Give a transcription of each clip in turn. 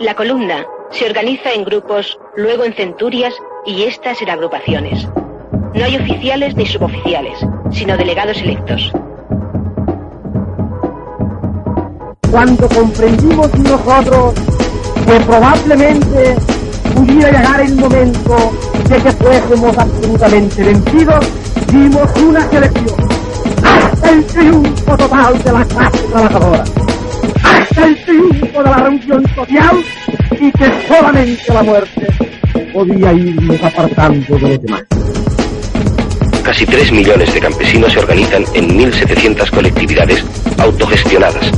La columna se organiza en grupos, luego en centurias y estas en agrupaciones. No hay oficiales ni suboficiales, sino delegados electos. Cuando comprendimos nosotros que probablemente pudiera llegar el momento de que fuésemos absolutamente vencidos, dimos una selección hasta el triunfo total de la clase trabajadora, hasta el triunfo de la reunión social y que solamente la muerte podía irnos apartando de los demás. Casi 3 millones de campesinos se organizan en 1.700 colectividades autogestionadas,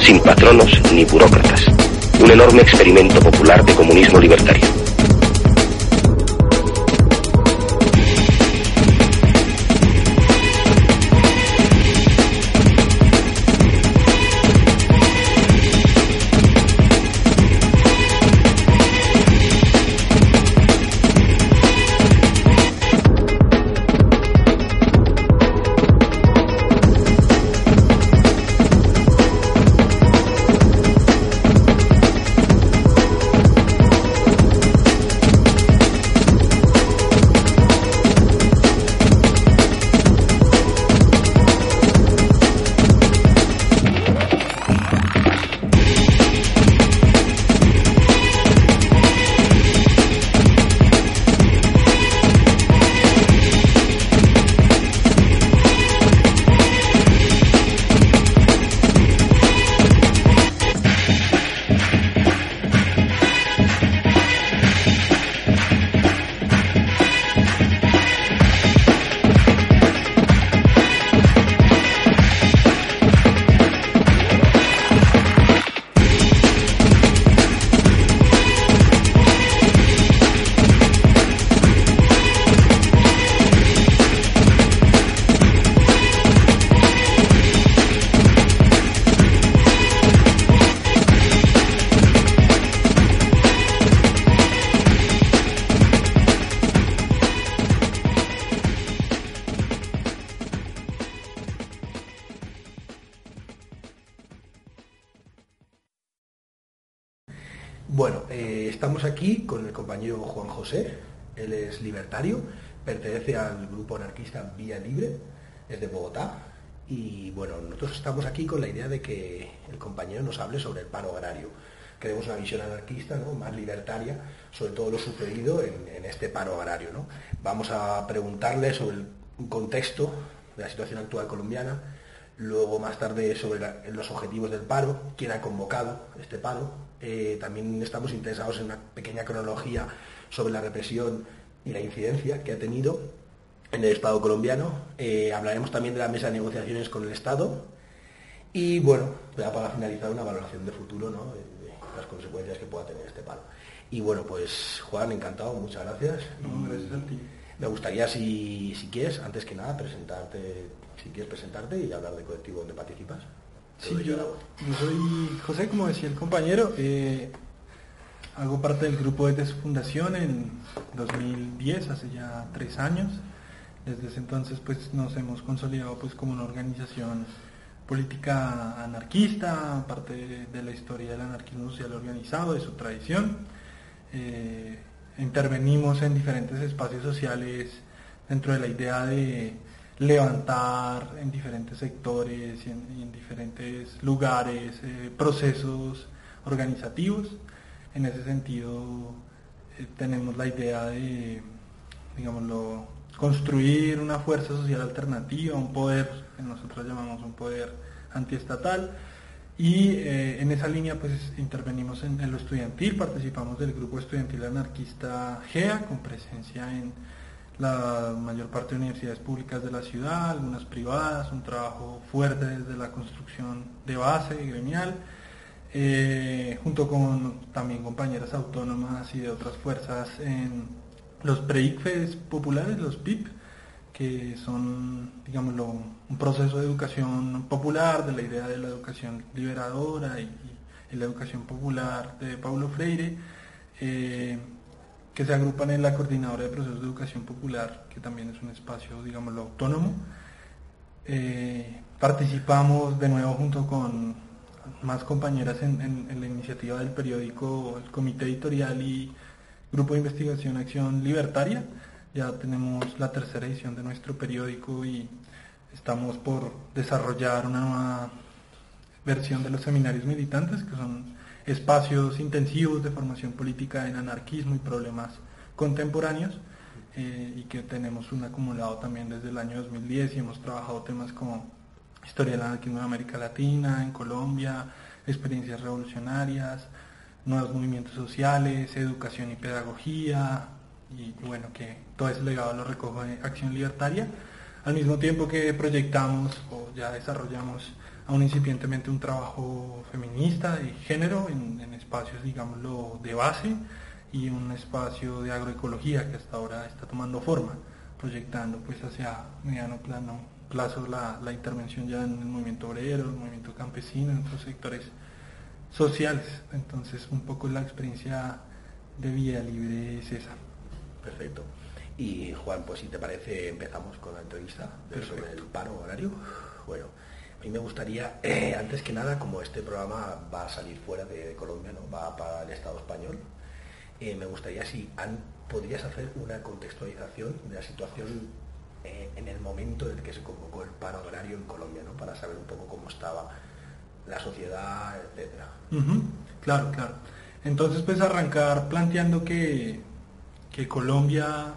sin patronos ni burócratas. Un enorme experimento popular de comunismo libertario. José, él es libertario, pertenece al grupo anarquista Vía Libre, es de Bogotá, y bueno, nosotros estamos aquí con la idea de que el compañero nos hable sobre el paro agrario. Queremos una visión anarquista, ¿no? más libertaria, sobre todo lo sucedido en, en este paro agrario. ¿no? Vamos a preguntarle sobre el contexto de la situación actual colombiana, luego más tarde sobre la- los objetivos del paro, quién ha convocado este paro. Eh, también estamos interesados en una pequeña cronología sobre la represión y la incidencia que ha tenido en el Estado colombiano. Eh, hablaremos también de la mesa de negociaciones con el Estado. Y bueno, ya para finalizar una valoración de futuro, ¿no? de, las consecuencias que pueda tener este paro. Y bueno, pues Juan, encantado, muchas gracias. No, gracias a ti. Me gustaría, si, si quieres, antes que nada, presentarte, si quieres presentarte y hablar del colectivo donde participas. Sí, yo, yo soy José, como decía el compañero, eh, hago parte del grupo desde su fundación en 2010, hace ya tres años. Desde ese entonces pues nos hemos consolidado pues como una organización política anarquista, parte de, la historia del anarquismo social organizado, de su tradición. Eh, intervenimos en diferentes espacios sociales dentro de la idea de levantar en diferentes sectores y en, y en diferentes lugares eh, procesos organizativos. En ese sentido eh, tenemos la idea de, digámoslo, construir una fuerza social alternativa, un poder que nosotros llamamos un poder antiestatal. Y eh, en esa línea pues intervenimos en, en lo estudiantil, participamos del grupo estudiantil anarquista GEA con presencia en la mayor parte de universidades públicas de la ciudad, algunas privadas, un trabajo fuerte desde la construcción de base gremial, eh, junto con también compañeras autónomas y de otras fuerzas en los pre populares, los PIP, que son, digámoslo, un proceso de educación popular, de la idea de la educación liberadora y, la educación popular de Paulo Freire. Eh, que se agrupan en la Coordinadora de Procesos de Educación Popular, que también es un espacio, digámoslo, autónomo. Eh, participamos de nuevo junto con más compañeras en, la iniciativa del periódico, el Comité Editorial y Grupo de Investigación Acción Libertaria. Ya tenemos la tercera edición de nuestro periódico y estamos por desarrollar una nueva versión de los seminarios militantes, que son espacios intensivos de formación política en anarquismo y problemas contemporáneos eh, y que tenemos un acumulado también desde el año 2010 y hemos trabajado temas como historia del anarquismo en América Latina, en Colombia, experiencias revolucionarias, nuevos movimientos sociales, educación y pedagogía y, bueno, que todo ese legado lo recoge Acción Libertaria, al mismo tiempo que proyectamos o ya desarrollamos aún incipientemente un trabajo feminista de género en, espacios, digámoslo, de base y un espacio de agroecología que hasta ahora está tomando forma, proyectando pues hacia mediano plano, plazo la, intervención ya en el movimiento obrero, el movimiento campesino, en otros sectores sociales. Entonces un poco la experiencia de Vía Libre es esa. Perfecto. Y Juan, pues si te parece empezamos con la entrevista sobre el paro horario. Bueno, a mí me gustaría, eh, antes que nada, como este programa va a salir fuera de Colombia, ¿no? va para el Estado español, eh, me gustaría si podrías hacer una contextualización de la situación eh, en el momento en el que se convocó el paro agrario en Colombia, ¿no? para saber un poco cómo estaba la sociedad, etcétera. Claro, claro. Entonces, pues arrancar planteando que, que Colombia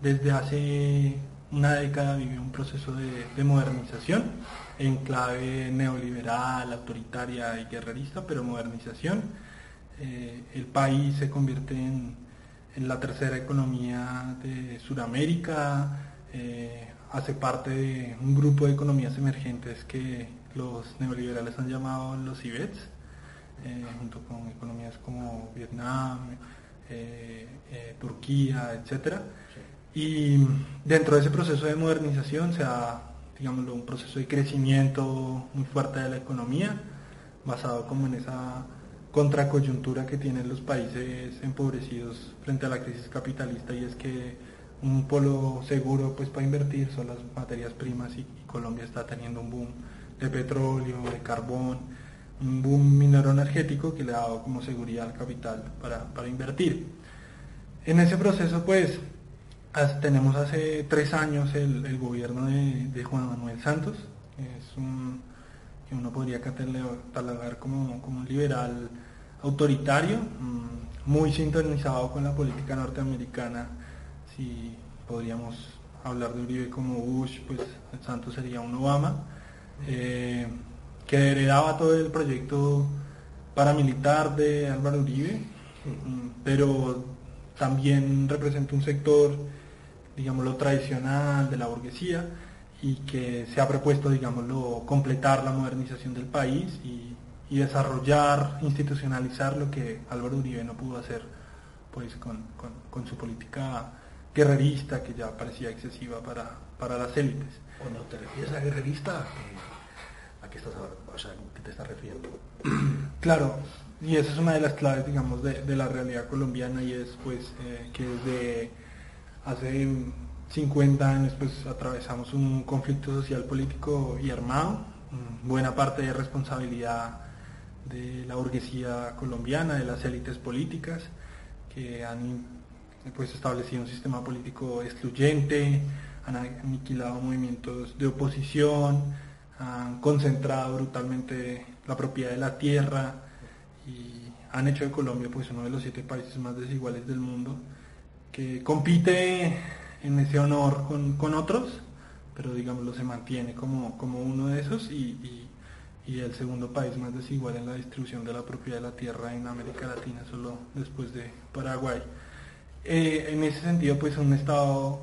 desde hace una década vivió un proceso de modernización en clave neoliberal, autoritaria y guerrerista, pero modernización. Eh, el país se convierte en, la tercera economía de Sudamérica, eh, hace parte de un grupo de economías emergentes que los neoliberales han llamado los IBETs, eh, junto con economías como Vietnam, Turquía, etc. Y dentro de ese proceso de modernización se ha digámoslo, un proceso de crecimiento muy fuerte de la economía, basado como en esa contracoyuntura que tienen los países empobrecidos frente a la crisis capitalista y es que un polo seguro pues para invertir son las materias primas y, Colombia está teniendo un boom de petróleo, de carbón, un boom minero energético que le ha dado como seguridad al capital para, para invertir. En ese proceso pues tenemos hace tres años el, gobierno de, Juan Manuel Santos, es un, que uno podría catalogar como, como un liberal autoritario, mm, muy sintonizado con la política norteamericana. Si podríamos hablar de Uribe como Bush, pues Santos sería un Obama, eh, que heredaba todo el proyecto paramilitar de Álvaro Uribe, pero también representa un sector digámoslo, tradicional de la burguesía y que se ha propuesto, digámoslo, completar la modernización del país y, desarrollar, institucionalizar lo que Álvaro Uribe no pudo hacer pues, con, su política guerrerista que ya parecía excesiva para, para las élites. Cuando te refieres a guerrerista, ¿a qué, estás, te estás refiriendo? Claro, y esa es una de las claves, digamos, de, la realidad colombiana y es pues eh, que desde hace 50 años pues atravesamos un conflicto social, político y armado, buena parte de responsabilidad de la burguesía colombiana, de las élites políticas, que han pues, un sistema político excluyente, han aniquilado movimientos de oposición, han concentrado brutalmente la propiedad de la tierra y han hecho de Colombia pues uno de los siete países más desiguales del mundo que compite en ese honor con, otros, pero digámoslo se mantiene como, como uno de esos y, el segundo país más desigual en la distribución de la propiedad de la tierra en América Latina, solo después de Paraguay. Eh, en ese sentido, pues un Estado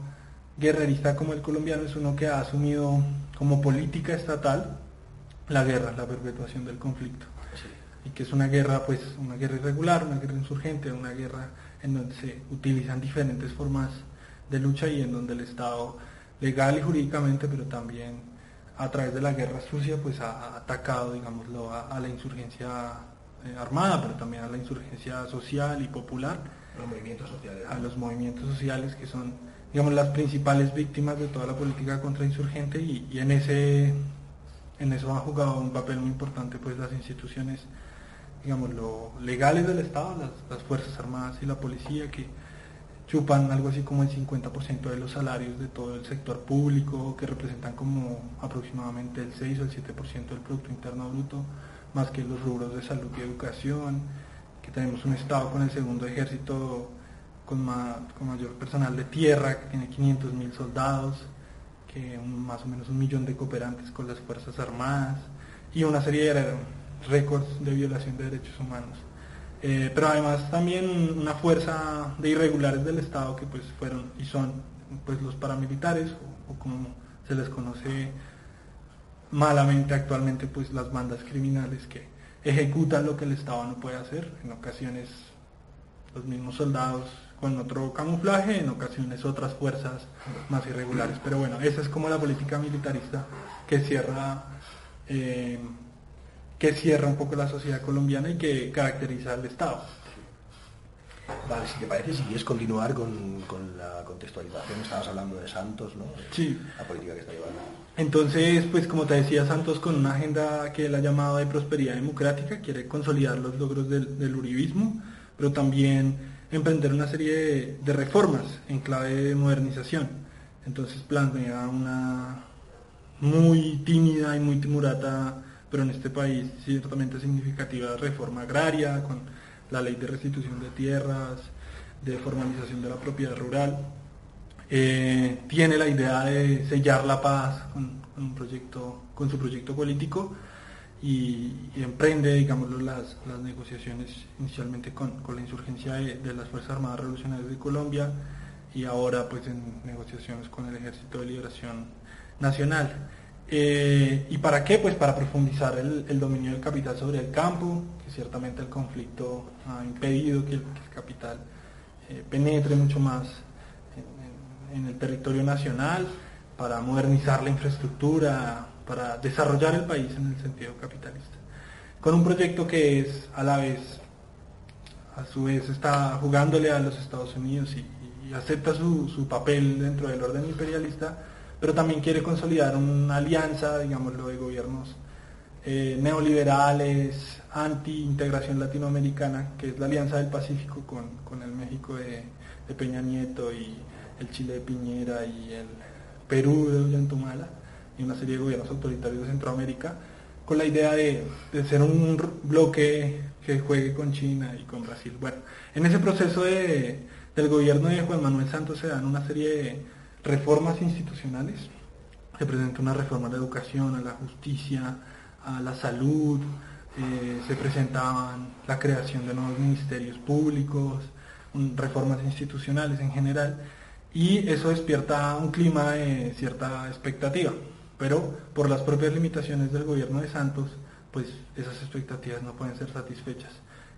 guerrerista como el colombiano es uno que ha asumido como política estatal la guerra, la perpetuación del conflicto. Y que es una guerra, pues, una guerra irregular, una guerra insurgente, una guerra en donde se utilizan diferentes formas de lucha y en donde el Estado legal y jurídicamente, pero también a través de la guerra sucia, pues ha atacado, digámoslo, a, la insurgencia eh, armada, pero también a la insurgencia social y popular. Los movimientos sociales. A los movimientos sociales que son, digamos, las principales víctimas de toda la política contrainsurgente y, y en ese en eso han jugado un papel muy importante pues las instituciones digamos lo legales del Estado, las, Fuerzas Armadas y la policía que chupan algo así como el 50% de los salarios de todo el sector público, que representan como aproximadamente el 6 o el 7% del Producto Interno Bruto, más que los rubros de salud y educación, que tenemos un Estado con el segundo ejército con, con mayor personal de tierra, que tiene 500 mil soldados, que más o menos un millón de cooperantes con las Fuerzas Armadas y una serie de récords de violación de derechos humanos. Eh, pero además también una fuerza de irregulares del Estado que pues fueron y son pues los paramilitares o, como se les conoce malamente actualmente pues las bandas criminales que ejecutan lo que el Estado no puede hacer, en ocasiones los mismos soldados con otro camuflaje, en ocasiones otras fuerzas más irregulares. Pero bueno, esa es como la política militarista que cierra eh, que cierra un poco la sociedad colombiana y que caracteriza al Estado. Vale, si te parece, si quieres continuar con, la contextualización, estabas hablando de Santos, ¿no? Sí. La política que está llevando. Entonces, pues como te decía, Santos con una agenda que él ha llamado de prosperidad democrática, quiere consolidar los logros del, uribismo, pero también emprender una serie de, reformas en clave de modernización. Entonces plantea una muy tímida y muy timurata pero en este país ciertamente significativa reforma agraria, con la ley de restitución de tierras, de formalización de la propiedad rural. Eh, tiene la idea de sellar la paz con, un proyecto, con su proyecto político y, emprende, digamos, las, negociaciones inicialmente con, la insurgencia de, las Fuerzas Armadas Revolucionarias de Colombia y ahora pues en negociaciones con el Ejército de Liberación Nacional. Eh, ¿Y para qué? Pues para profundizar el, dominio del capital sobre el campo, que ciertamente el conflicto ha impedido que el, capital eh, penetre mucho más en, el territorio nacional, para modernizar la infraestructura, para desarrollar el país en el sentido capitalista. Con un proyecto que es a la vez, a su vez está jugándole a los Estados Unidos y, acepta su, su papel dentro del orden imperialista, pero también quiere consolidar una alianza, digámoslo, de gobiernos eh, neoliberales, anti-integración latinoamericana, que es la Alianza del Pacífico con, el México de, Peña Nieto y el Chile de Piñera y el Perú de Ollantumala y una serie de gobiernos autoritarios de Centroamérica, con la idea de, ser un bloque que juegue con China y con Brasil. Bueno, en ese proceso del gobierno de Juan Manuel Santos se dan una serie de reformas institucionales. Se presenta una reforma a la educación, a la justicia, a la salud, eh, se presentaban la creación de nuevos ministerios públicos, reformas institucionales en general, y eso despierta un clima de cierta expectativa, pero por las propias limitaciones del gobierno de Santos, pues esas expectativas no pueden ser satisfechas,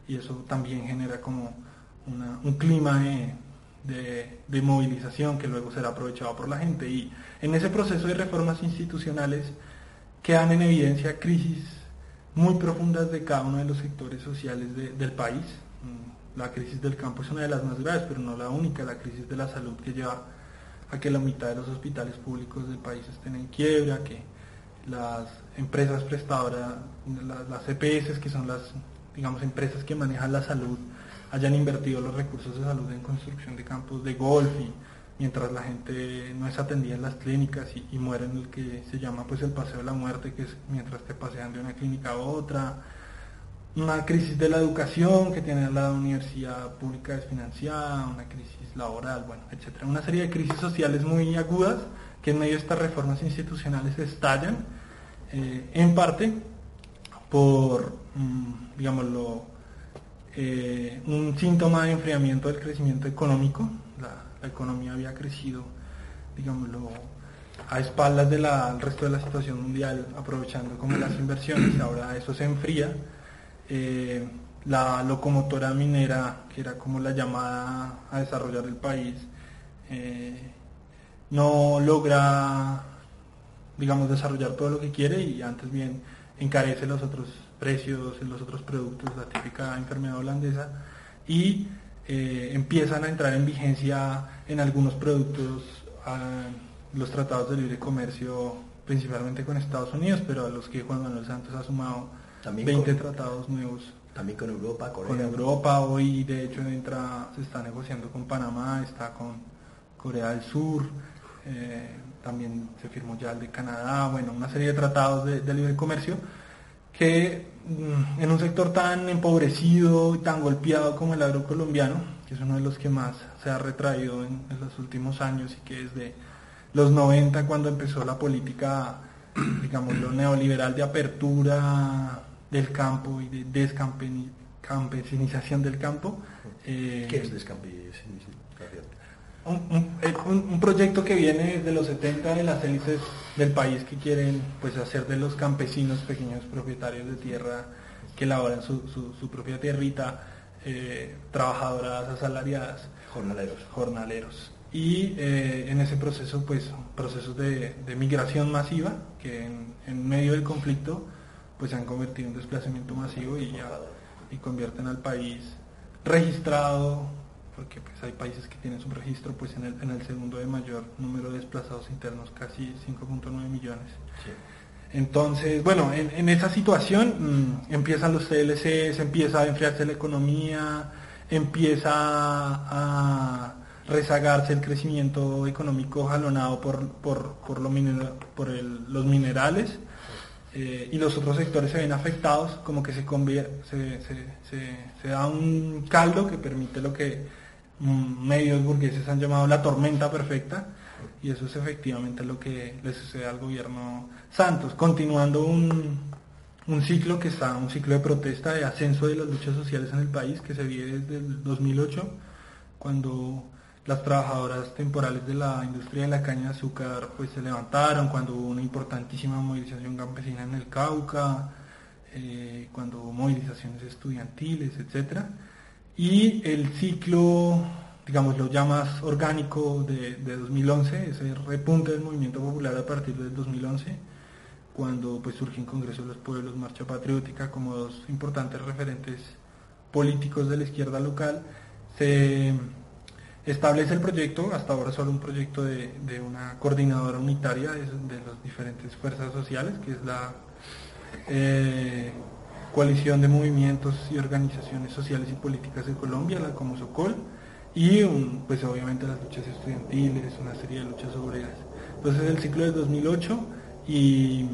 y eso también genera como un clima de de, movilización que luego será aprovechado por la gente. Y en ese proceso de reformas institucionales quedan en evidencia crisis muy profundas de cada uno de los sectores sociales del país. La crisis del campo es una de las más graves, pero no la única, la crisis de la salud que lleva a que la mitad de los hospitales públicos del país estén en quiebra, que las empresas prestadoras, las, las EPS, que son las digamos empresas que manejan la salud, hayan invertido los recursos de salud en construcción de campos de golf y mientras la gente no es atendida en las clínicas y, muere en el que se llama pues el paseo de la muerte, que es mientras te pasean de una clínica a otra, una crisis de la educación que tiene la universidad pública desfinanciada, una crisis laboral, bueno, etcétera, una serie de crisis sociales muy agudas que en medio de estas reformas institucionales estallan, eh, en parte por, mm, digámoslo, eh, un síntoma de enfriamiento del crecimiento económico. La, economía había crecido, digámoslo, a espaldas del resto de la situación mundial, aprovechando como las inversiones, ahora eso se enfría. Eh, la locomotora minera, que era como la llamada a desarrollar el país, eh, no logra, digamos, desarrollar todo lo que quiere y antes bien encarece los otros precios los otros productos, la típica enfermedad holandesa, y eh, empiezan a entrar en vigencia en algunos productos los tratados de libre comercio, principalmente con Estados Unidos, pero a los que Juan Manuel Santos ha sumado también 20 tratados nuevos. También con Europa, Corea. Con Europa, hoy de hecho entra, se está negociando con Panamá, está con Corea del Sur, eh, también se firmó ya el de Canadá, bueno, una serie de tratados de, libre comercio que mm, en un sector tan empobrecido y tan golpeado como el agrocolombiano, que es uno de los que más se ha retraído en, los últimos años y que desde los 90 cuando empezó la política, digamos, lo neoliberal de apertura del campo y de descampesinización del campo. ¿Qué es descampesinización? Eh, un, proyecto que viene desde los 70 de las hélices del país que quieren pues hacer de los campesinos pequeños propietarios de tierra que laboran su, su, propia tierrita, eh, trabajadoras asalariadas. Jornaleros. Jornaleros. Y eh, en ese proceso, pues, procesos de, migración masiva, que en, medio del conflicto, pues se han convertido en desplazamiento masivo y ya y convierten al país registrado porque pues hay países que tienen su registro pues en el, en el segundo de mayor número de desplazados internos, casi 5.9 millones. Entonces, bueno, en, esa situación mm, empiezan los TLCs, empieza a enfriarse la economía, empieza a rezagarse el crecimiento económico jalonado por, por, por, lo por los minerales eh, y los otros sectores se ven afectados, como que se, se, se, se, da un caldo que permite lo que medios burgueses han llamado la tormenta perfecta, y eso es efectivamente lo que le sucede al gobierno Santos, continuando un, un ciclo que está, un ciclo de protesta, de ascenso de las luchas sociales en el país, que se vive desde el 2008, cuando las trabajadoras temporales de la industria de la caña de azúcar pues se levantaron, cuando hubo una importantísima movilización campesina en el Cauca, eh, cuando hubo movilizaciones estudiantiles, etcétera. Y el ciclo, digamos, lo ya más orgánico de, 2011, ese repunte del movimiento popular a partir del 2011, cuando pues surge en Congreso de los Pueblos, Marcha Patriótica, como dos importantes referentes políticos de la izquierda local, se establece el proyecto, hasta ahora solo un proyecto de, una coordinadora unitaria de, las diferentes fuerzas sociales, que es la eh, coalición de movimientos y organizaciones sociales y políticas de Colombia, la como Socol, y pues obviamente las luchas estudiantiles, una serie de luchas obreras. Entonces el ciclo del 2008 y,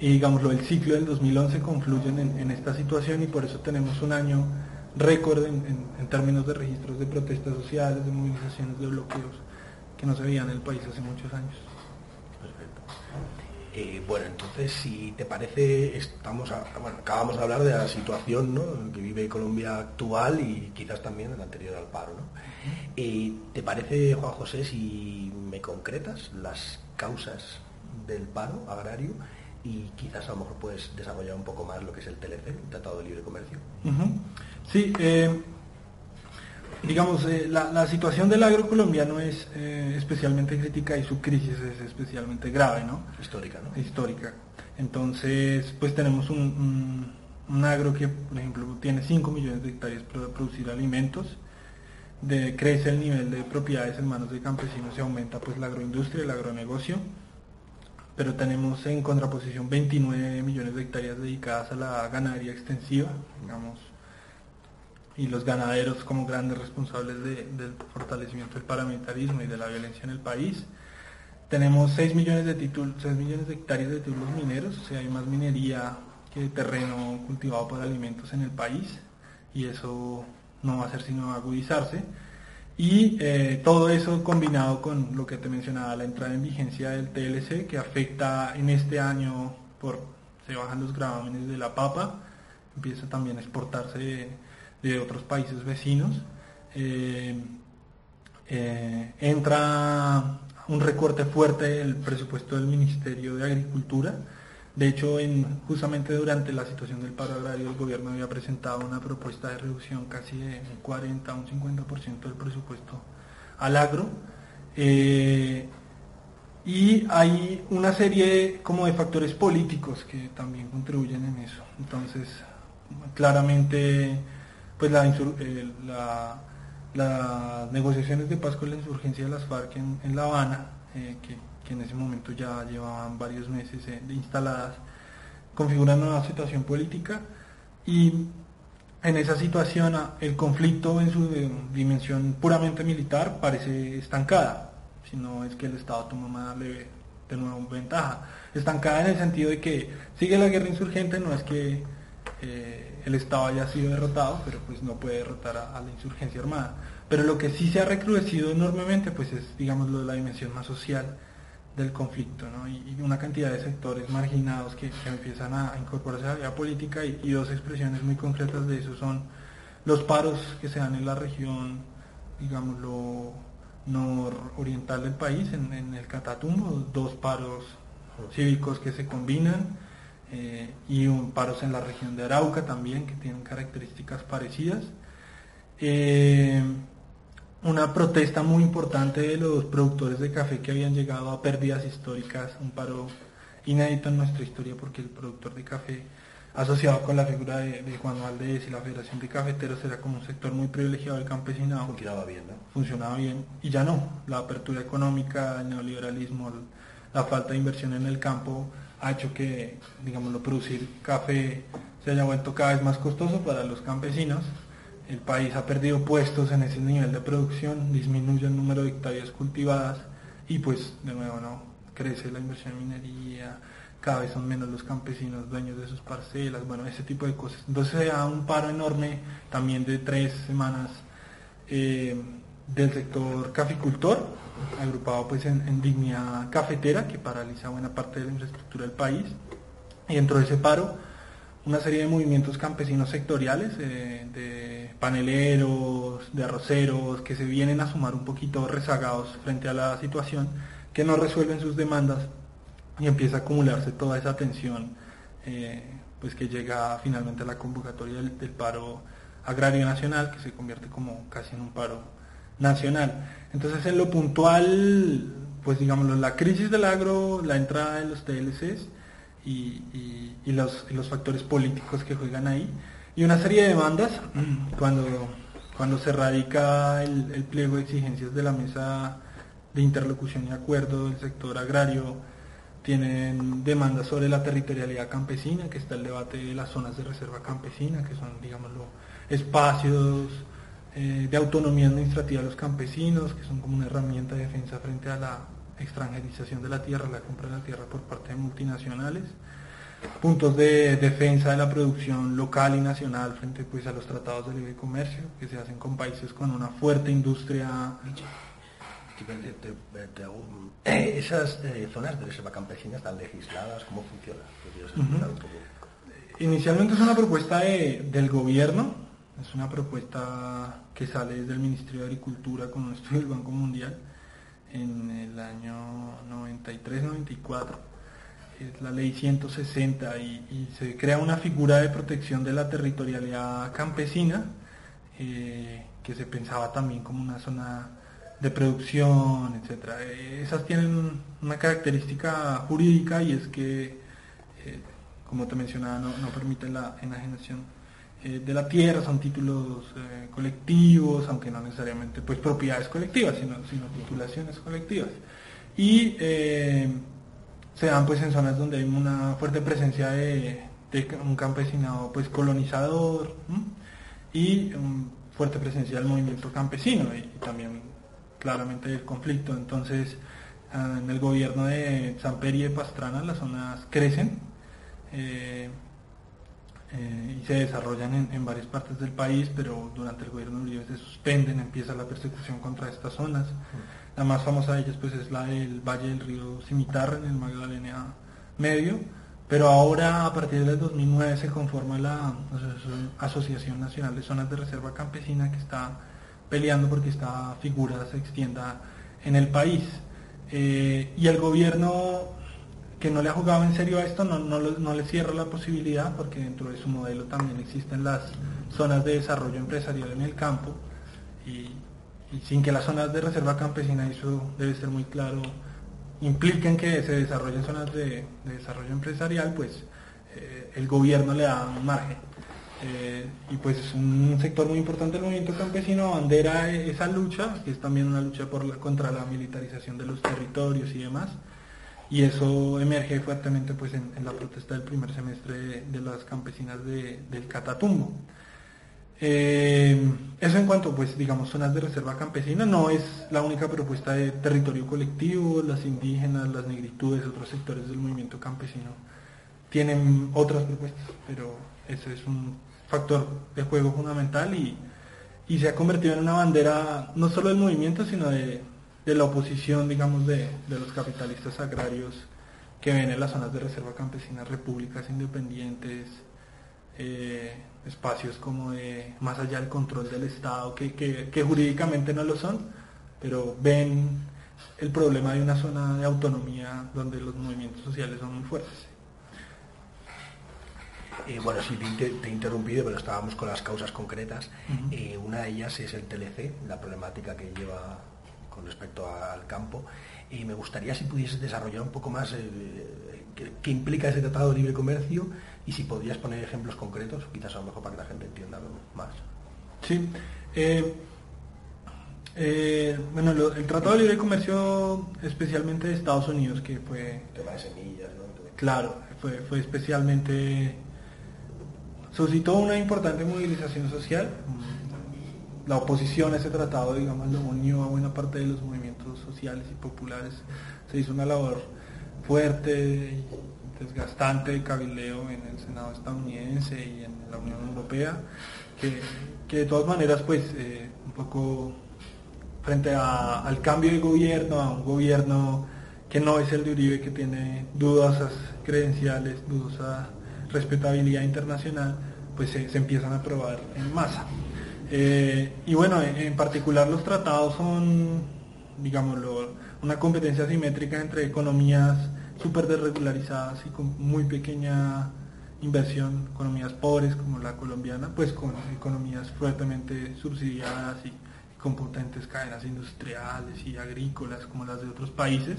digámoslo, el ciclo del 2011 confluyen en, esta situación y por eso tenemos un año récord en, en, términos de registros de protestas sociales, de movilizaciones, de bloqueos que no se veían en el país hace muchos años. Eh, bueno, entonces, si te parece, estamos acabamos de hablar de la situación que vive Colombia actual y quizás también el anterior al paro. ¿no? Eh, ¿Te parece, Juan José, si me concretas las causas del paro agrario y quizás a lo mejor puedes desarrollar un poco más lo que es el TLC, el Tratado de Libre Comercio? Sí, eh, digamos, eh, la, situación del agro colombiano es eh, especialmente crítica y su crisis es especialmente grave, ¿no? Histórica, ¿no? Histórica. Entonces, pues tenemos un, agro que, por ejemplo, tiene 5 millones de hectáreas para producir alimentos, de, crece el nivel de propiedades en manos de campesinos y aumenta pues la agroindustria, el agronegocio, pero tenemos en contraposición 29 millones de hectáreas dedicadas a la ganadería extensiva, digamos, y los ganaderos como grandes responsables del fortalecimiento del paramilitarismo y de la violencia en el país. Tenemos 6 millones de títulos, 6 millones de hectáreas de títulos mineros, o sea, hay más minería que terreno cultivado para alimentos en el país y eso no va a ser sino agudizarse. Y eh, todo eso combinado con lo que te mencionaba, la entrada en vigencia del TLC, que afecta en este año por se bajan los gravámenes de la papa, empieza también a exportarse de otros países vecinos. Eh, eh, entra un recorte fuerte del presupuesto del Ministerio de Agricultura. De hecho, en, justamente durante la situación del paro agrario, el gobierno había presentado una propuesta de reducción casi de un 40 a un 50% del presupuesto al agro. Eh, y hay una serie como de factores políticos que también contribuyen en eso. Entonces, claramente, pues la, eh, las negociaciones de paz con la insurgencia de las FARC en, La Habana, eh, que, en ese momento ya llevaban varios meses eh, instaladas, configuran una situación política y en esa situación el conflicto en su dimensión puramente militar parece estancada sino es que el Estado toma más de nuevo ventaja. Estancada en el sentido de que sigue la guerra insurgente, no es que eh, el Estado haya sido derrotado, pero pues no puede derrotar a, la insurgencia armada. Pero lo que sí se ha recrudecido enormemente, pues es, digamos, lo de la dimensión más social del conflicto, ¿no? y, una cantidad de sectores marginados que, empiezan a, incorporarse a la vida política y, dos expresiones muy concretas de eso son los paros que se dan en la región, digámoslo, nororiental del país, en, el Catatumbo, dos paros cívicos que se combinan eh, y un paros en la región de Arauca también que tienen características parecidas. Eh, una protesta muy importante de los productores de café que habían llegado a pérdidas históricas, un paro inédito en nuestra historia porque el productor de café asociado con la figura de, Juan Valdés y la Federación de Cafeteros era como un sector muy privilegiado del campesinado. Funcionaba bien, ¿no? Funcionaba bien y ya no. La apertura económica, el neoliberalismo, la falta de inversión en el campo ha hecho que, digamos, producir café se haya vuelto cada vez más costoso para los campesinos. El país ha perdido puestos en ese nivel de producción, disminuye el número de hectáreas cultivadas y pues de nuevo no crece la inversión en minería, cada vez son menos los campesinos dueños de sus parcelas, bueno, ese tipo de cosas. Entonces se da un paro enorme también de tres semanas eh, del sector caficultor, agrupado pues en, dignidad cafetera, que paraliza buena parte de la infraestructura del país. Y dentro de ese paro, una serie de movimientos campesinos sectoriales, eh, de paneleros, de arroceros, que se vienen a sumar un poquito rezagados frente a la situación, que no resuelven sus demandas y empieza a acumularse toda esa tensión eh, pues que llega finalmente a la convocatoria del, paro agrario nacional que se convierte como casi en un paro nacional. Entonces en lo puntual, pues digámoslo, la crisis del agro, la entrada de los TLCs y, los, los, factores políticos que juegan ahí y una serie de demandas cuando, cuando se radica el, el pliego de exigencias de la mesa de interlocución y acuerdo del sector agrario tienen demandas sobre la territorialidad campesina, que está el debate de las zonas de reserva campesina, que son, digámoslo, espacios eh, de autonomía administrativa de los campesinos, que son como una herramienta de defensa frente a la extranjerización de la tierra, la compra de la tierra por parte de multinacionales, puntos de defensa de la producción local y nacional frente pues, a los tratados de libre comercio, que se hacen con países con una fuerte industria. Eh, esas eh, zonas de reserva campesina están legisladas, ¿cómo funciona? Inicialmente es una propuesta del gobierno, es una propuesta que sale desde el Ministerio de Agricultura con un estudio del Banco Mundial en el año 93-94. Es la ley 160 y, se crea una figura de protección de la territorialidad campesina eh, que se pensaba también como una zona de producción, etcétera. Esas tienen una característica jurídica y es que, eh, como te mencionaba, no, permiten la enajenación eh, de la tierra, son títulos eh, colectivos, aunque no necesariamente pues propiedades colectivas, sino, sino titulaciones colectivas. Y se dan pues en zonas donde hay una fuerte presencia de, un campesinado pues colonizador y fuerte presencia del movimiento campesino y también claramente el conflicto. Entonces, ah, en el gobierno de San Peri y de Pastrana las zonas crecen eh, eh, y se desarrollan en, varias partes del país, pero durante el gobierno de Uribe se suspenden, empieza la persecución contra estas zonas. La más famosa de ellas pues es la del Valle del Río Cimitarra en el Magdalena Medio, pero ahora a partir del 2009 se conforma la Asociación Nacional de Zonas de Reserva Campesina que está peleando porque esta figura se extienda en el país. Eh, y el gobierno que no le ha jugado en serio a esto no, no, le cierra la posibilidad porque dentro de su modelo también existen las zonas de desarrollo empresarial en el campo y, sin que las zonas de reserva campesina, eso debe ser muy claro, impliquen que se desarrollen zonas de, desarrollo empresarial, pues eh, el gobierno le da un margen. Eh, y pues es un sector muy importante del movimiento campesino bandera esa lucha, que es también una lucha por contra la militarización de los territorios y demás. Y eso emerge fuertemente pues, en, la protesta del primer semestre de, las campesinas del Catatumbo. Eh, eso en cuanto, pues, digamos, zonas de reserva campesina, no es la única propuesta de territorio colectivo, las indígenas, las negritudes, otros sectores del movimiento campesino tienen otras propuestas, pero eso es un factor de juego fundamental y, se ha convertido en una bandera no solo del movimiento, sino de, la oposición, digamos, de, los capitalistas agrarios que ven en las zonas de reserva campesina repúblicas independientes, eh, espacios como de más allá del control del Estado, que, que, jurídicamente no lo son, pero ven el problema de una zona de autonomía donde los movimientos sociales son muy fuertes. Eh, bueno, sí, te, he interrumpido, pero estábamos con las causas concretas. Eh, una de ellas es el TLC, la problemática que lleva con respecto al campo. Y me gustaría si pudieses desarrollar un poco más eh, qué, implica ese tratado de libre comercio y si podrías poner ejemplos concretos, quizás a lo mejor para que la gente entienda más. Sí. bueno, el Tratado de Libre Comercio, especialmente de Estados Unidos, que fue... tema de semillas, ¿no? Claro, fue, fue especialmente suscitó una importante movilización social. La oposición a ese tratado, digamos, lo unió a buena parte de los movimientos sociales y populares. Se hizo una labor fuerte y desgastante de cabildeo en el Senado estadounidense y en la Unión Europea, que, de todas maneras, pues, eh, un poco frente al cambio de gobierno, a un gobierno que no es el de Uribe, que tiene dudosas credenciales, dudosas respetabilidad internacional, pues se, empiezan a aprobar en masa. Eh, y bueno, en, particular los tratados son, digámoslo, una competencia simétrica entre economías súper desregularizadas y con muy pequeña inversión, economías pobres como la colombiana, pues con economías fuertemente subsidiadas y con potentes cadenas industriales y agrícolas como las de otros países,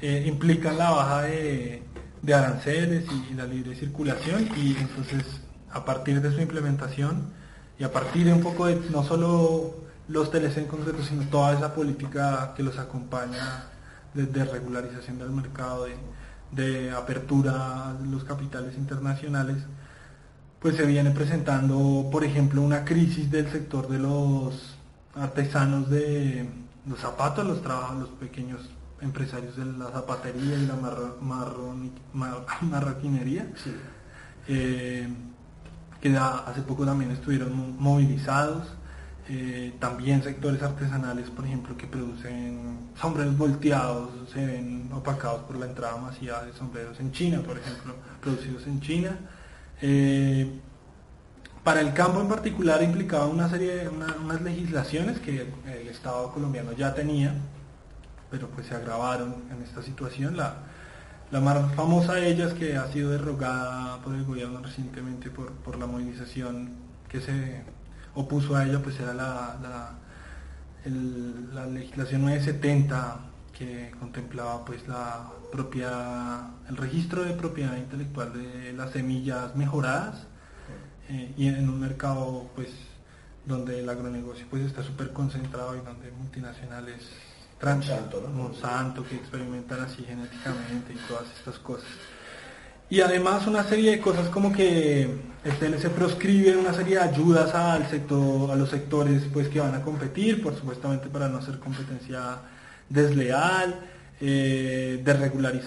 eh, implican la baja de, de aranceles y, la libre circulación y entonces a partir de su implementación y a partir de un poco de no solo los TLC en concreto, sino toda esa política que los acompaña de, regularización del mercado, de, apertura a los capitales internacionales, pues se viene presentando, por ejemplo, una crisis del sector de los artesanos de los zapatos, los, los pequeños empresarios de la zapatería y la marroquinería, eh, que hace poco también estuvieron movilizados. Eh, también sectores artesanales, por ejemplo, que producen sombreros volteados, se ven opacados por la entrada masiva de sombreros en China, por ejemplo, producidos en China. Eh, para el campo en particular implicaba una serie de unas legislaciones que el Estado colombiano ya tenía, pero pues se agravaron en esta situación. La, la más famosa de ellas que ha sido derogada por el gobierno recientemente por, la movilización que se opuso a ella, pues era la, la, legislación 970 que contemplaba pues la propia el registro de propiedad intelectual de las semillas mejoradas eh, y en un mercado pues donde el agronegocio pues está súper concentrado y donde multinacionales Monsanto, ¿no? Monsanto, que experimentan así genéticamente y todas estas cosas. Y además una serie de cosas como que este, se proscribe una serie de ayudas al sector, a los sectores pues, que van a competir, por supuestamente para no hacer competencia desleal, eh,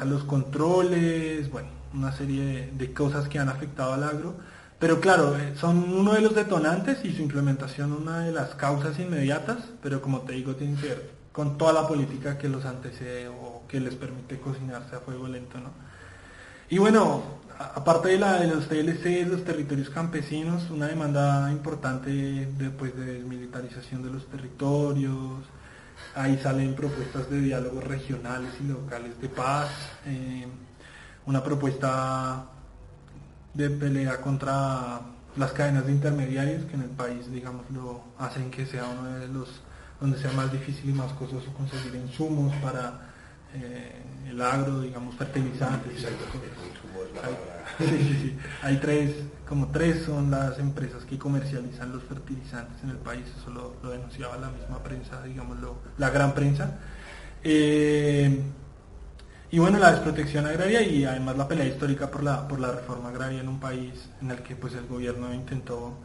los controles, bueno, una serie de, cosas que han afectado al agro. Pero claro, eh, son uno de los detonantes y su implementación una de las causas inmediatas, pero como te digo, tienen que ver con toda la política que los antecede o que les permite cocinarse a fuego lento, ¿no? Y bueno, aparte de, la, de los TLC, los territorios campesinos, una demanda importante después de desmilitarización de los territorios, ahí salen propuestas de diálogos regionales y locales de paz, eh, una propuesta de pelea contra las cadenas de intermediarios que en el país, digamos, lo hacen que sea uno de los donde sea más difícil y más costoso conseguir insumos para eh, el agro, digamos, fertilizantes. Hay, hay tres, como tres son las empresas que comercializan los fertilizantes en el país, eso lo, denunciaba la misma prensa, digámoslo, la gran prensa. Eh, y bueno, la desprotección agraria y además la pelea histórica por la, por la reforma agraria en un país en el que pues el gobierno intentó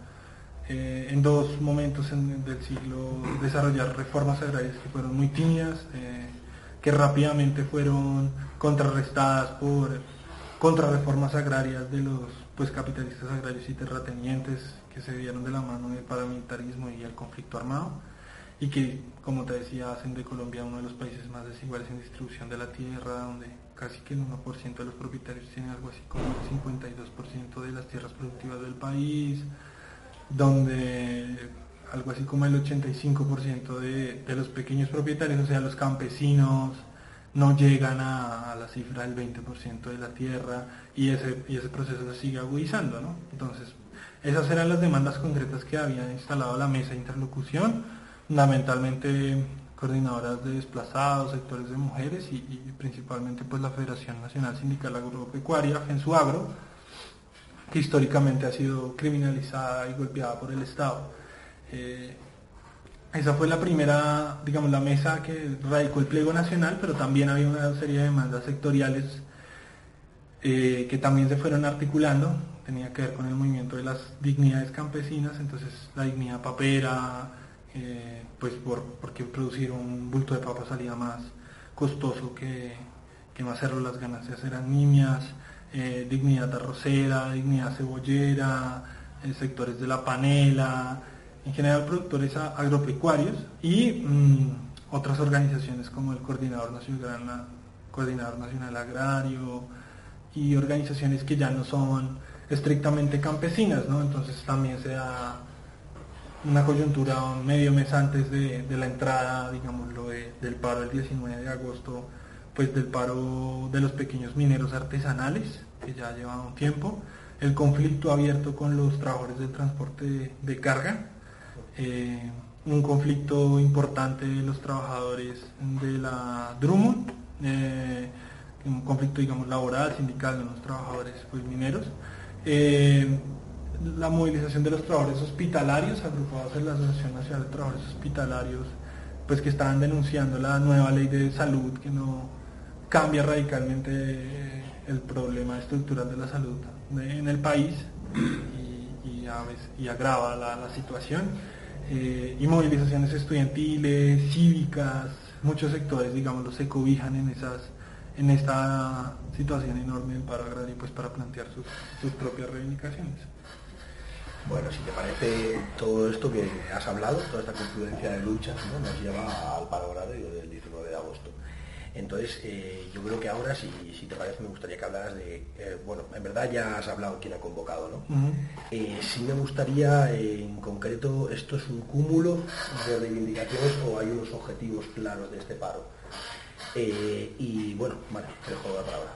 eh, en dos momentos del siglo desarrollar reformas agrarias que fueron muy tímidas, eh, que rápidamente fueron contrarrestadas por contrarreformas agrarias de los pues capitalistas agrarios y terratenientes que se dieron de la mano del paramilitarismo y el conflicto armado y que, como te decía, hacen de Colombia uno de los países más desiguales en distribución de la tierra, donde casi que el 1% de los propietarios tienen algo así como el 52% de las tierras productivas del país, donde algo así como el 85% de, de los pequeños propietarios, o sea, los campesinos, no llegan a, la cifra del 20% de la tierra y ese, y ese proceso se sigue agudizando. ¿no? Entonces, esas eran las demandas concretas que había instalado la mesa de interlocución fundamentalmente coordinadoras de desplazados, sectores de mujeres y, principalmente pues la Federación Nacional Sindical Agropecuaria, Agro, que históricamente ha sido criminalizada y golpeada por el Estado. Eh, esa fue la primera, digamos, la mesa que radicó el pliego nacional, pero también había una serie de demandas sectoriales eh, que también se fueron articulando, tenía que ver con el movimiento de las dignidades campesinas, entonces la dignidad papera, eh, pues por, porque producir un bulto de papa salía más costoso que, que hacerlo, las ganancias eran nimias, eh, dignidad arrocera, dignidad cebollera, eh, sectores de la panela, en general productores agropecuarios y mm, otras organizaciones como el Coordinador Nacional, Coordinador Nacional Agrario y organizaciones que ya no son estrictamente campesinas, ¿no? entonces también se da una coyuntura medio mes antes de, la entrada, digámoslo, del paro del 19 de agosto, pues del paro de los pequeños mineros artesanales, que ya lleva un tiempo, el conflicto abierto con los trabajadores del transporte de, carga, eh, un conflicto importante de los trabajadores de la Drummond, eh, un conflicto, digamos, laboral, sindical de los trabajadores pues, mineros. Eh, la movilización de los trabajadores hospitalarios, agrupados en la Asociación Nacional de Trabajadores Hospitalarios, pues que estaban denunciando la nueva ley de salud que no cambia radicalmente eh, el problema estructural de la salud en el país y, agrava la, situación. Eh, y movilizaciones estudiantiles, cívicas, muchos sectores, digamos, se cobijan en esas en esta situación enorme del paro agrario pues para plantear sus propias reivindicaciones. Bueno, si te parece todo esto que has hablado, toda esta confluencia de luchas, nos lleva al paro agrario del 19 de agosto. Entonces, eh, yo creo que ahora, si, te parece, me gustaría que hablaras de, eh, bueno, en verdad ya has hablado quién ha convocado, ¿no? Eh, sí me gustaría, en concreto, ¿esto es un cúmulo de reivindicaciones o hay unos objetivos claros de este paro? y bueno, vale, te dejo la palabra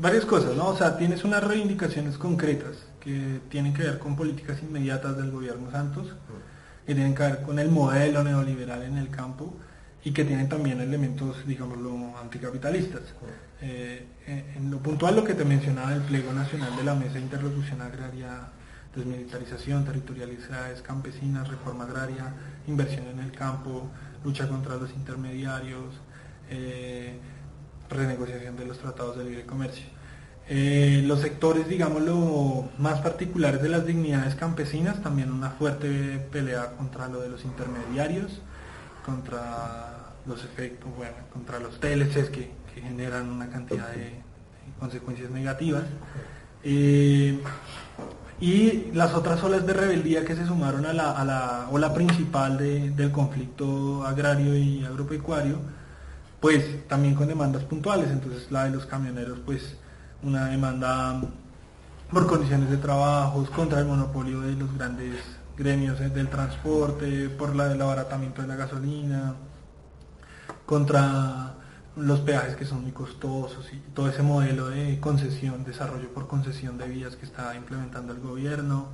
varias cosas, ¿no? O sea, tienes unas reivindicaciones concretas que tienen que ver con políticas inmediatas del gobierno Santos, que tienen que ver con el modelo neoliberal en el campo y que tienen también elementos, digámoslo, anticapitalistas. Eh, eh, en lo puntual, lo que te mencionaba el pliego nacional de la Mesa de Interlocución Agraria, desmilitarización, territorialidades campesinas, reforma agraria, inversión en el campo, lucha contra los intermediarios, eh, renegociación de los tratados de libre comercio. Eh, los sectores, digámoslo, más particulares de las dignidades campesinas, también una fuerte pelea contra lo de los intermediarios, contra los efectos, bueno, contra los TLCs que, generan una cantidad de, consecuencias negativas. Eh, y las otras olas de rebeldía que se sumaron a la, ola principal del conflicto agrario y agropecuario, pues también con demandas puntuales. Entonces la de los camioneros, pues una demanda por condiciones de trabajo, contra el monopolio de los grandes gremios del transporte, por la, el abaratamiento de la gasolina, contra los peajes que son muy costosos y todo ese modelo de concesión, desarrollo por concesión de vías que está implementando el gobierno.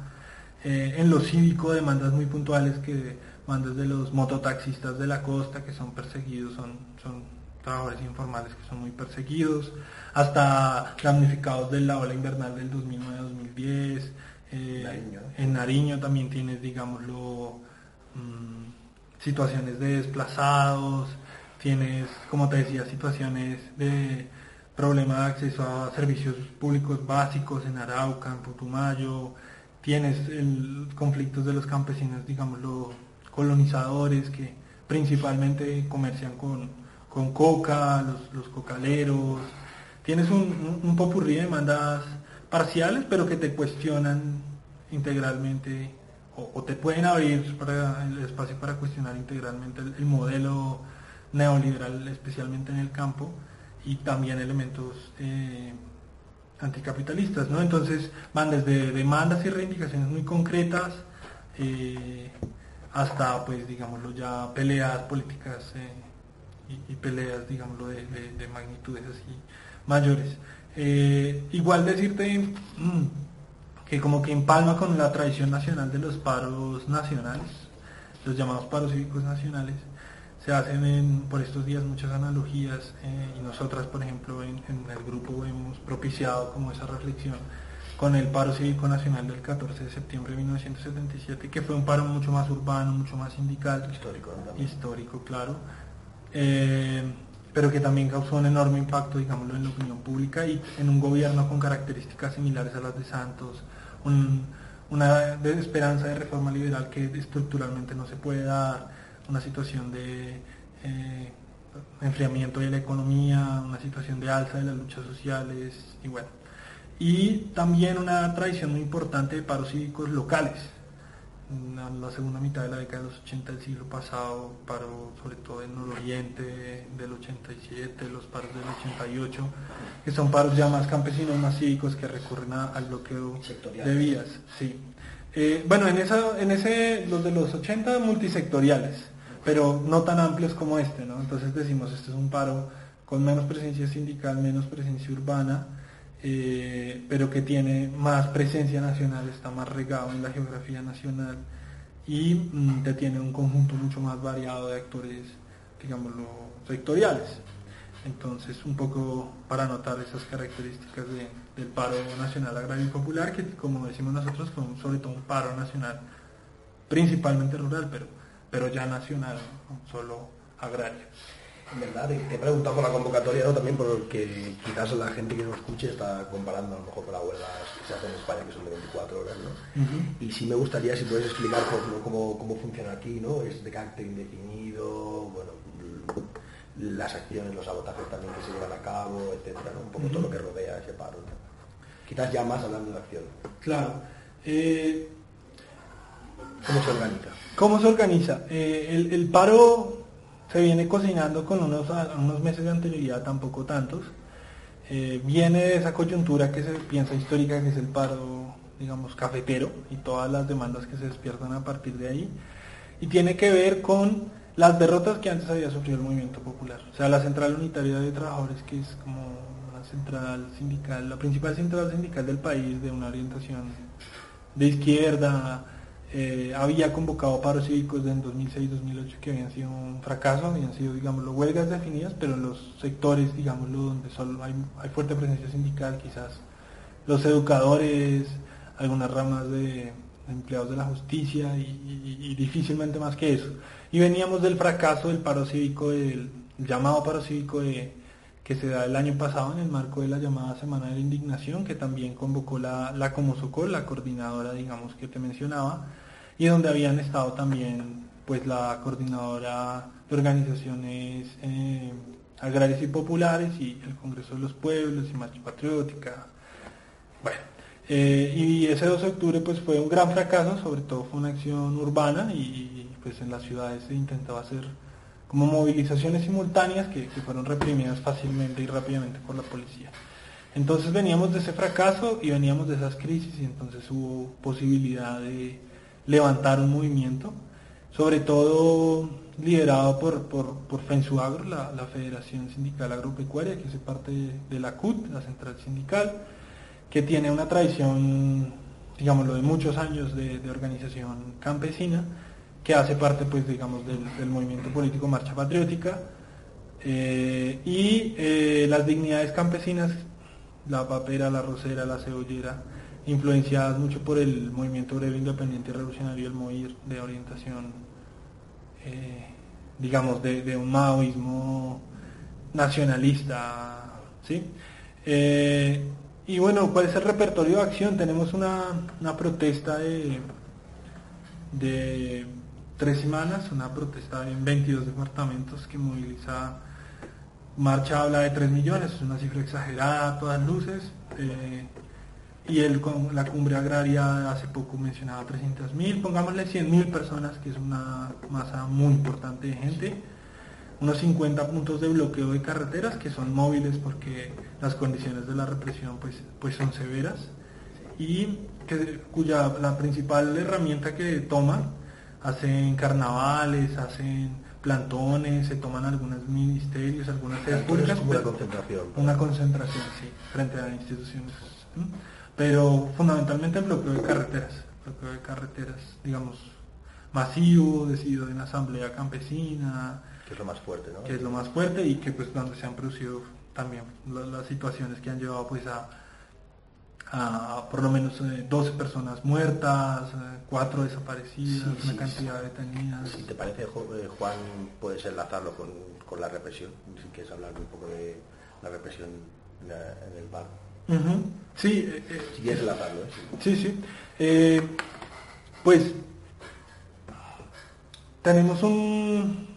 Eh, en lo cívico, demandas muy puntuales que van desde los mototaxistas de la costa que son perseguidos, son, son trabajadores informales que son muy perseguidos, hasta damnificados de la ola invernal del 2009-2010. Eh, en Nariño también tienes, digámoslo, mm, situaciones de desplazados, tienes, como te decía, situaciones de problema de acceso a servicios públicos básicos en Arauca, en Putumayo, tienes el, conflictos de los campesinos, digámoslo, colonizadores que principalmente comercian con, con coca, los, cocaleros, tienes un, un, popurrí de demandas parciales, pero que te cuestionan integralmente o, te pueden abrir para el espacio para cuestionar integralmente el modelo neoliberal, especialmente en el campo, y también elementos eh, anticapitalistas, ¿no? Entonces van desde demandas y reivindicaciones muy concretas eh, hasta, pues, digámoslo, ya peleas políticas y, peleas, digámoslo, de, magnitudes así mayores. igual decirte mm, que como que empalma con la tradición nacional de los paros nacionales, los llamados paros cívicos nacionales, se hacen por estos días muchas analogías eh, y nosotras, por ejemplo, en, el grupo hemos propiciado como esa reflexión con el paro cívico nacional del 14 de septiembre de 1977, que fue un paro mucho más urbano, mucho más sindical. Histórico, Histórico, claro. Eh, pero que también causó un enorme impacto, digámoslo, en la opinión pública y en un gobierno con características similares a las de Santos, una esperanza de reforma liberal que estructuralmente no se puede dar, una situación de eh, enfriamiento de la economía, una situación de alza de las luchas sociales y bueno. Y también una tradición muy importante de paros cívicos locales. En la segunda mitad de la década de los 80 del siglo pasado, paro sobre todo en el oriente del 87, los paros del 88, que son paros ya más campesinos, más cívicos que recurren al bloqueo de vías. Sí. Eh, bueno, en, esa, en ese, los de los 80 multisectoriales, pero no tan amplios como este, ¿no? Entonces decimos, este es un paro con menos presencia sindical, menos presencia urbana, eh, pero que tiene más presencia nacional, está más regado en la geografía nacional y mm, te tiene un conjunto mucho más variado de actores, digámoslo, sectoriales. Entonces, un poco para notar esas características del paro nacional agrario y popular, que como decimos nosotros, son sobre todo un paro nacional principalmente rural, pero pero ya nacional, solo agrario. En verdad, te he preguntado por la convocatoria, ¿no? también porque quizás la gente que nos escuche está comparando a lo mejor con las huelgas que se hacen en España, que son de 24 horas, ¿no? Y sí me gustaría si puedes explicar pues, cómo, funciona aquí, ¿no? Es de carácter indefinido, bueno, las acciones, los sabotajes también que se llevan a cabo, etcétera, Un poco todo lo que rodea ese paro. Quizás ya más hablando de acción. Claro. Eh, ¿Cómo se organiza? ¿Cómo se organiza? Eh, el, paro se viene cocinando con unos, unos meses de anterioridad, tampoco tantos. Eh, viene de esa coyuntura que se piensa histórica, que es el paro, digamos, cafetero y todas las demandas que se despiertan a partir de ahí. Y tiene que ver con las derrotas que antes había sufrido el movimiento popular. O sea, la Central Unitaria de Trabajadores, que es como la central sindical, la principal central sindical del país, de una orientación de izquierda, eh, había convocado paros cívicos en 2006-2008 que habían sido un fracaso, habían sido, digámoslo, huelgas definidas, pero los sectores, digámoslo, donde solo hay, fuerte presencia sindical, quizás los educadores, algunas ramas de, empleados de la justicia y, difícilmente más que eso. Y veníamos del fracaso del paro cívico, del llamado paro cívico que se da el año pasado en el marco de la llamada Semana de la Indignación, que también convocó la, la Comosocol, la coordinadora, digamos, que te mencionaba, y donde habían estado también pues la coordinadora de organizaciones eh, agrarias y populares y el Congreso de los Pueblos y Marcha Patriótica. Bueno, eh, y ese 2 de octubre pues fue un gran fracaso, sobre todo fue una acción urbana y pues en las ciudades se intentaba hacer como movilizaciones simultáneas que, que fueron reprimidas fácilmente y rápidamente por la policía. Entonces veníamos de ese fracaso y veníamos de esas crisis y entonces hubo posibilidad de levantar un movimiento, sobre todo liderado por, por, por FENSUAGRO, la, la, Federación Sindical Agropecuaria, que es parte de, la CUT, la Central Sindical, que tiene una tradición, digámoslo, de muchos años de, organización campesina, que hace parte, pues, digamos, del, movimiento político Marcha Patriótica, eh, y eh, las dignidades campesinas, la papera, la rosera, la cebollera, influenciadas mucho por el movimiento obrero independiente y revolucionario, el MOIR, de orientación eh, digamos, de, un maoísmo nacionalista, ¿sí? Y bueno, ¿cuál es el repertorio de acción? Tenemos una, protesta de, de tres semanas, una protesta en 22 departamentos que moviliza, Marcha habla de 3 millones, es una cifra exagerada a todas luces. Eh, y el, la cumbre agraria hace poco mencionaba 300.000, pongámosle 100.000 personas, que es una masa muy importante de gente, unos 50 puntos de bloqueo de carreteras que son móviles porque las condiciones de la represión pues, pues son severas y que, cuya la principal herramienta que toman hacen carnavales, hacen plantones, se toman algunos ministerios, algunas sedes públicas. Una concentración. Una concentración, sí, frente a instituciones pero fundamentalmente el bloqueo de carreteras, bloqueo de carreteras, digamos, masivo, decidido de una asamblea campesina. Que es lo más fuerte, ¿no? Que es lo más fuerte y que pues donde se han producido también las, situaciones que han llevado pues a, a por lo menos 12 eh, personas muertas, 4 eh, desaparecidas, una cantidad de detenidas. Si te parece, eh, Juan, puedes enlazarlo con, con la represión, si quieres hablar un poco de la represión en el bar. Sí, eh, eh, si quieres ¿eh? Sí, sí. pues tenemos un,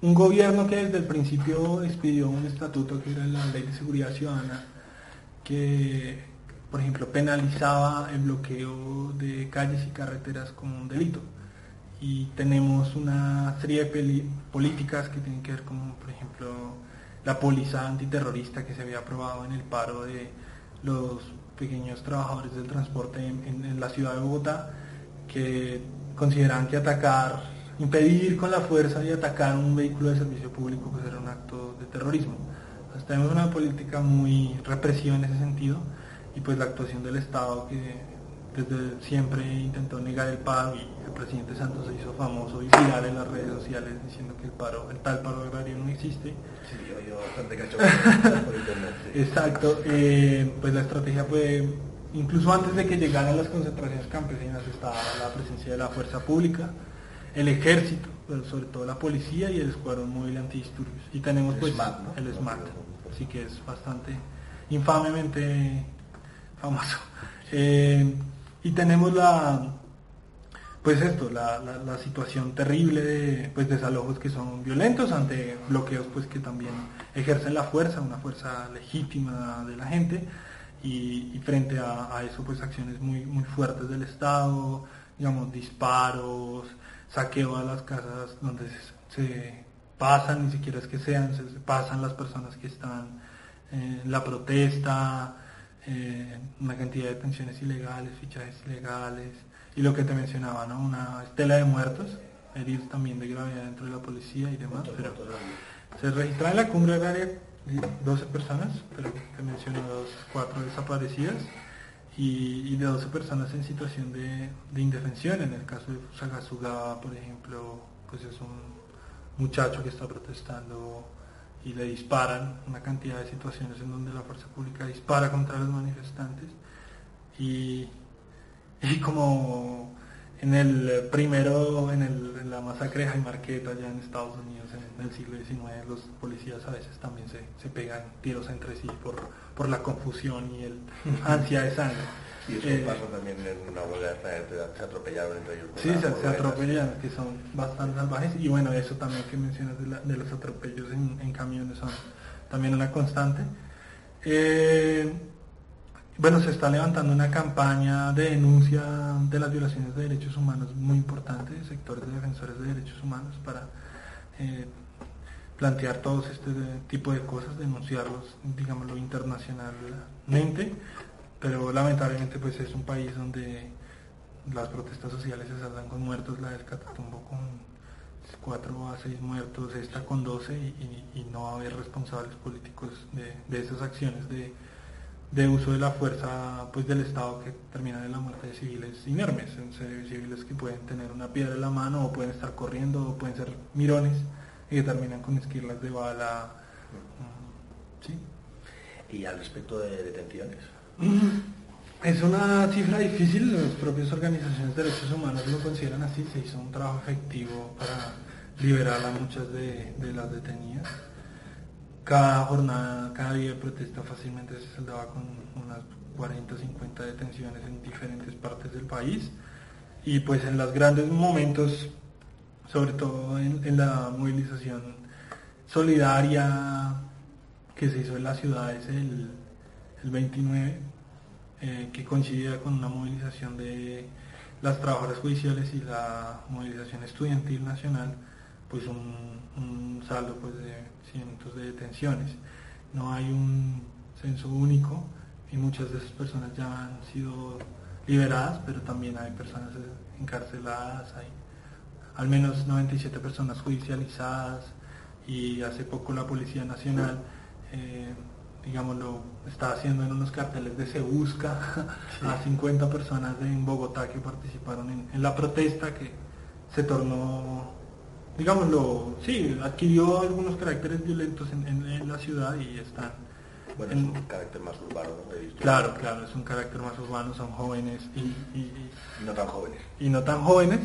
un gobierno que desde el principio expidió un estatuto que era la Ley de Seguridad Ciudadana, que, por ejemplo, penalizaba el bloqueo de calles y carreteras como un delito. Y tenemos una serie de políticas que tienen que ver con, por ejemplo, la póliza antiterrorista que se había aprobado en el paro de los pequeños trabajadores del transporte en, la ciudad de Bogotá, que consideran que atacar, impedir con la fuerza y atacar un vehículo de servicio público pues era un acto de terrorismo. Entonces tenemos una política muy represiva en ese sentido y pues la actuación del Estado que desde siempre intentó negar el paro y el presidente Santos se hizo famoso y viral en las redes sociales diciendo que el paro, el tal paro agrario no existe. Sí, yo, bastante cacho por internet. Exacto, eh, pues la estrategia fue, incluso antes de que llegaran las concentraciones campesinas estaba la presencia de la fuerza pública, el ejército, pero sobre todo la policía y el escuadrón móvil antidisturbios. Y tenemos pues el SMAT, así que es bastante infamemente famoso. Eh, y tenemos la, pues esto, la, situación terrible de pues, desalojos que son violentos ante bloqueos pues que también ejercen la fuerza, una fuerza legítima de la gente y, frente a, eso pues acciones muy, muy fuertes del Estado, digamos disparos, saqueo a las casas donde se, pasan, ni siquiera es que sean, se, pasan las personas que están en la protesta, eh, una cantidad de pensiones ilegales, fichajes ilegales, y lo que te mencionaba, ¿no? Una estela de muertos, heridos también de gravedad dentro de la policía y demás, pero se registra en la cumbre agraria 12 personas, pero te menciono dos, cuatro desaparecidas y, de 12 personas en situación de, indefensión. En el caso de Sagasugaba, por ejemplo, pues es un muchacho que está protestando y le disparan una cantidad de situaciones en donde la fuerza pública dispara contra los manifestantes y, como en el primero, en, el, la masacre de Marqueta allá en Estados Unidos en el siglo XIX, los policías a veces también se, se pegan tiros entre sí por, por la confusión y el ansia de sangre. Y eso eh, pasa también en una huelga se atropellaron entre ellos. Sí, se, atropellan, que son bastante salvajes. Y bueno, eso también que mencionas de, los atropellos en, camiones son también una constante. Eh, bueno, se está levantando una campaña de denuncia de las violaciones de derechos humanos muy importante, de sectores de defensores de derechos humanos, para eh, plantear todos este tipo de cosas, denunciarlos, digámoslo, internacionalmente pero lamentablemente pues es un país donde las protestas sociales se saldan con muertos, la del Catatumbo con 4 a 6 muertos, esta con 12 y, no va a haber responsables políticos de, esas acciones de, uso de la fuerza pues del Estado que terminan en la muerte de civiles inermes, civiles que pueden tener una piedra en la mano o pueden estar corriendo o pueden ser mirones y que terminan con esquirlas de bala. ¿sí? ¿Y al respecto de detenciones? Es una cifra difícil, las propias organizaciones de derechos humanos lo consideran así, se hizo un trabajo efectivo para liberar a muchas de, las detenidas. Cada jornada, cada día de protesta fácilmente se saldaba con unas 40 o 50 detenciones en diferentes partes del país y pues en los grandes momentos, sobre todo en, la movilización solidaria que se hizo en las ciudades el, el 29, eh, que coincidía con una movilización de las trabajadoras judiciales y la movilización estudiantil nacional, pues un, saldo pues, de cientos de detenciones. No hay un censo único y muchas de esas personas ya han sido liberadas, pero también hay personas encarceladas, hay al menos 97 personas judicializadas y hace poco la Policía Nacional eh, digámoslo, está haciendo en unos carteles de Se Busca a 50 personas en Bogotá que participaron en, la protesta que se tornó, digámoslo, sí, adquirió algunos caracteres violentos en, la ciudad y están... Bueno, es un carácter más urbano. Claro, claro, es un carácter más urbano, son jóvenes y, y no tan jóvenes. Y no tan jóvenes,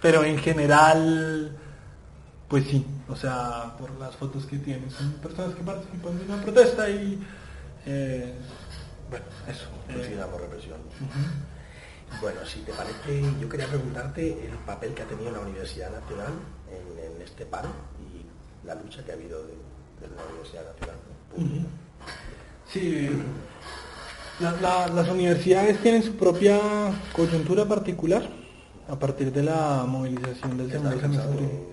pero en general pues sí, o sea, por las fotos que tienen, son personas que participan de una protesta y, eh, bueno, eso. Consideramos represión. Bueno, si te parece, yo quería preguntarte el papel que ha tenido la Universidad Nacional en, este paro y la lucha que ha habido de, la Universidad Nacional. Sí, las universidades tienen su propia coyuntura particular a partir de la movilización del segundo semestre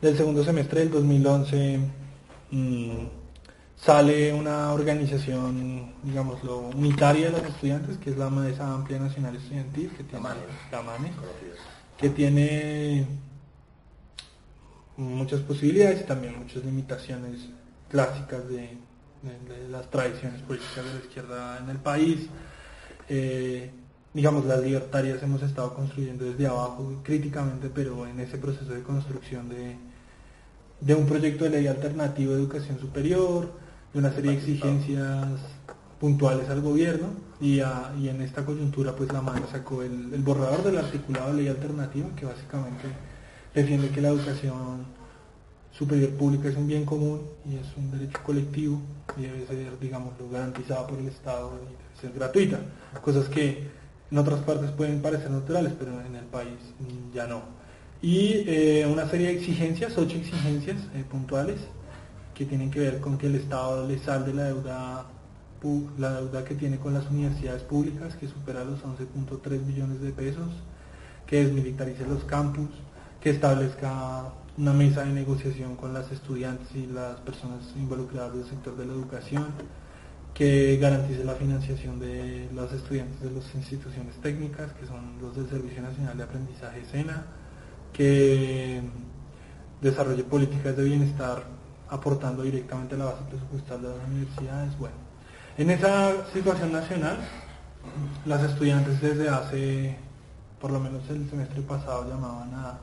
del segundo semestre del 2011 mm, sale una organización, digámoslo, unitaria de los estudiantes, que es la Mesa Amplia Nacional Estudiantil, que tiene, que tiene muchas posibilidades y también muchas limitaciones clásicas de, las tradiciones políticas de la izquierda en el país. Eh, digamos, las libertarias hemos estado construyendo desde abajo críticamente, pero en ese proceso de construcción de, de un proyecto de ley alternativo de educación superior, de una serie de exigencias puntuales al gobierno y, en esta coyuntura pues la mano sacó el, borrador del articulado de ley alternativa que básicamente defiende que la educación superior pública es un bien común y es un derecho colectivo y debe ser digamos garantizado por el Estado y debe ser gratuita, cosas que en otras partes pueden parecer naturales pero en el país ya no. Y eh, una serie de exigencias, ocho exigencias eh, puntuales que tienen que ver con que el Estado le salde la deuda, la deuda que tiene con las universidades públicas, que supera los 11.3 billones de pesos, que desmilitarice los campus, que establezca una mesa de negociación con las estudiantes y las personas involucradas del sector de la educación, que garantice la financiación de los estudiantes de las instituciones técnicas, que son los del Servicio Nacional de Aprendizaje SENA, que desarrolle políticas de bienestar aportando directamente a la base presupuestal de las universidades. Bueno, en esa situación nacional, las estudiantes desde hace, por lo menos el semestre pasado, llamaban a,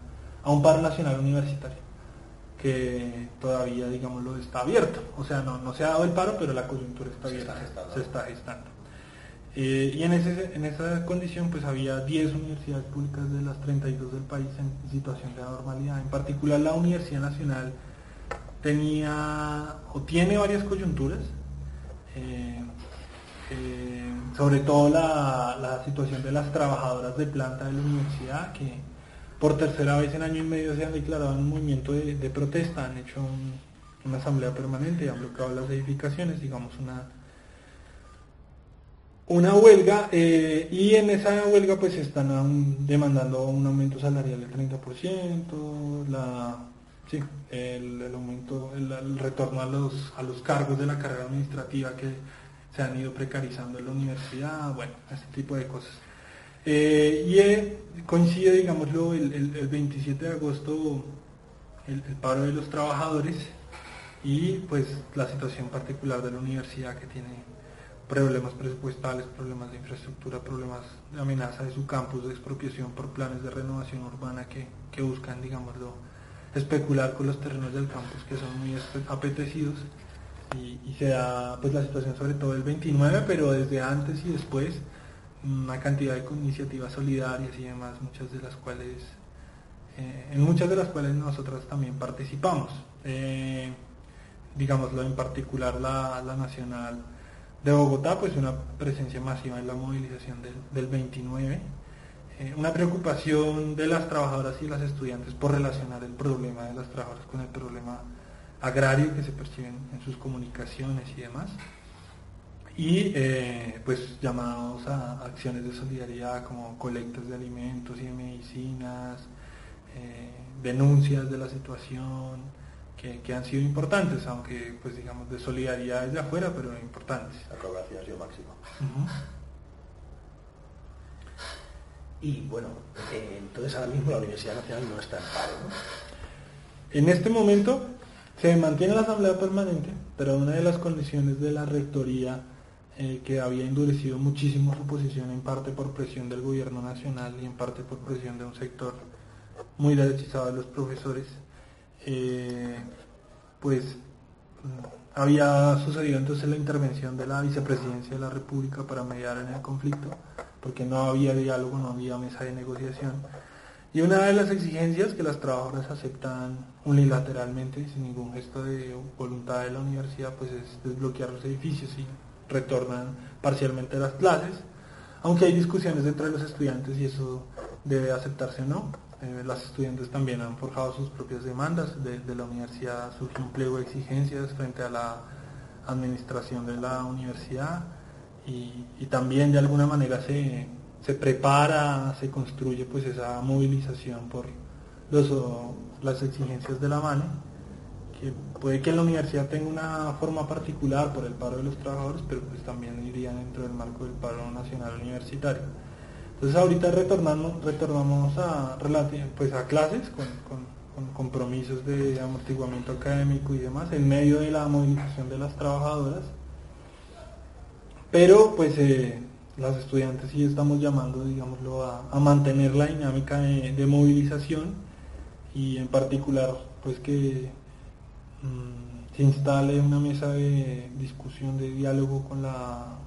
un paro nacional universitario, que todavía, digámoslo, está abierto. O sea, no, no se ha dado el paro, pero la coyuntura está abierta, se está gestando. Eh, y en, ese, en esa condición pues había 10 universidades públicas de las 32 del país en situación de anormalidad. En particular la Universidad Nacional tenía o tiene varias coyunturas, eh, eh, sobre todo la, situación de las trabajadoras de planta de la universidad, que por tercera vez en año y medio se han declarado en un movimiento de, protesta, han hecho una asamblea permanente, y han bloqueado las edificaciones, digamos una una huelga eh, y en esa huelga pues están demandando un aumento salarial del 30%, la, sí, el, aumento, el, retorno a los, a los cargos de la carrera administrativa que se han ido precarizando en la universidad, bueno, este tipo de cosas. Eh, y eh, coincide, digámoslo, el, el, 27 de agosto el, paro de los trabajadores y pues la situación particular de la universidad que tiene problemas presupuestales, problemas de infraestructura, problemas de amenaza de su campus, de expropiación por planes de renovación urbana que, que buscan, digámoslo, especular con los terrenos del campus que son muy apetecidos y, se da pues la situación sobre todo el 29, pero desde antes y después una cantidad de iniciativas solidarias y demás, muchas de las cuales, eh, en muchas de las cuales nosotros también participamos. Eh, digámoslo en particular la, Nacional de Bogotá, pues una presencia masiva en la movilización del, del 29 eh, una preocupación de las trabajadoras y las estudiantes por relacionar el problema de las trabajadoras con el problema agrario que se perciben en sus comunicaciones y demás. Y eh, pues llamados a acciones de solidaridad como colectas de alimentos y de medicinas, eh, denuncias de la situación, que, han sido importantes, aunque pues digamos de solidaridad desde afuera, pero importantes. La colaboración ha sido máxima. Y bueno, eh, entonces ahora mismo la Universidad Nacional no está en paro. En este momento se mantiene la Asamblea Permanente, pero una de las condiciones de la Rectoría eh, que había endurecido muchísimo su posición en parte por presión del gobierno nacional y en parte por presión de un sector muy derechizado de los profesores, eh, pues había sucedido entonces la intervención de la vicepresidencia de la República para mediar en el conflicto porque no había diálogo, no había mesa de negociación. Y una de las exigencias que las trabajadoras aceptan unilateralmente, sin ningún gesto de voluntad de la universidad, pues es desbloquear los edificios y retornan parcialmente las clases, aunque hay discusiones entre los estudiantes y eso debe aceptarse o no. Eh, las estudiantes también han forjado sus propias demandas, de, la universidad surgió un pliego de exigencias frente a la administración de la universidad y, también de alguna manera se, prepara, se construye pues esa movilización por los, las exigencias de la MANE, que puede que la universidad tenga una forma particular por el paro de los trabajadores, pero pues también iría dentro del marco del paro nacional universitario. Entonces ahorita retornamos, retornamos a, pues a clases con, con compromisos de amortiguamiento académico y demás, en medio de la movilización de las trabajadoras pero pues eh, las estudiantes sí estamos llamando, digámoslo, a, mantener la dinámica de, movilización y en particular pues que mm, se instale una mesa de discusión, de diálogo con la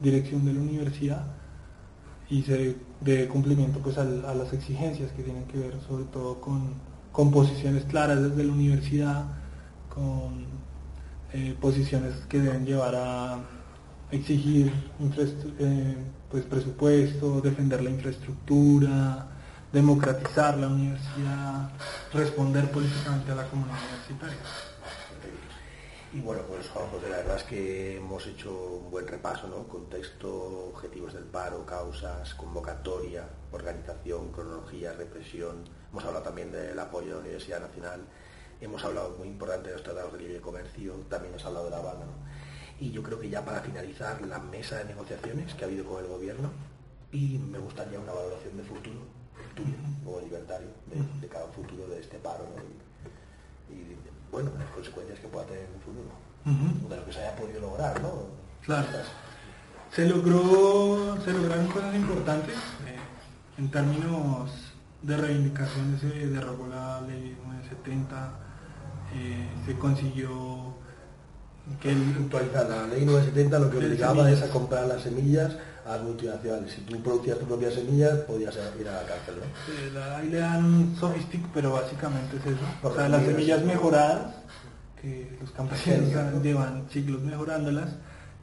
dirección de la universidad y se dé cumplimiento pues a, las exigencias que tienen que ver sobre todo con, con posiciones claras desde la universidad, con eh, posiciones que deben llevar a exigir eh, pues, presupuesto, defender la infraestructura, democratizar la universidad, responder políticamente a la comunidad universitaria. Y bueno, pues Juan la verdad es que hemos hecho un buen repaso, ¿no? Contexto, objetivos del paro, causas, convocatoria, organización, cronología, represión. Hemos hablado también del apoyo de la Universidad Nacional. Hemos hablado muy importante de los tratados de libre comercio, también hemos hablado de la banda, ¿no? Y yo creo que ya para finalizar la mesa de negociaciones que ha habido con el gobierno, y me gustaría una valoración de futuro, tuyo, como libertario, de, cada futuro de este paro, y, bueno, las consecuencias que pueda tener en el futuro, de lo que se haya podido lograr, ¿no? Claro. Se logró, se lograron cosas importantes eh, en términos de reivindicaciones, se derogó la ley 970, eh, se consiguió que actualizar la ley 970 lo que obligaba es a comprar las semillas a las multinacionales. Si tú producías tus propias semillas, podías ir a la cárcel, ¿no? ahí le dan sofistic, pero básicamente es eso. o sea, las semillas mejoradas, que los campesinos llevan siglos mejorándolas,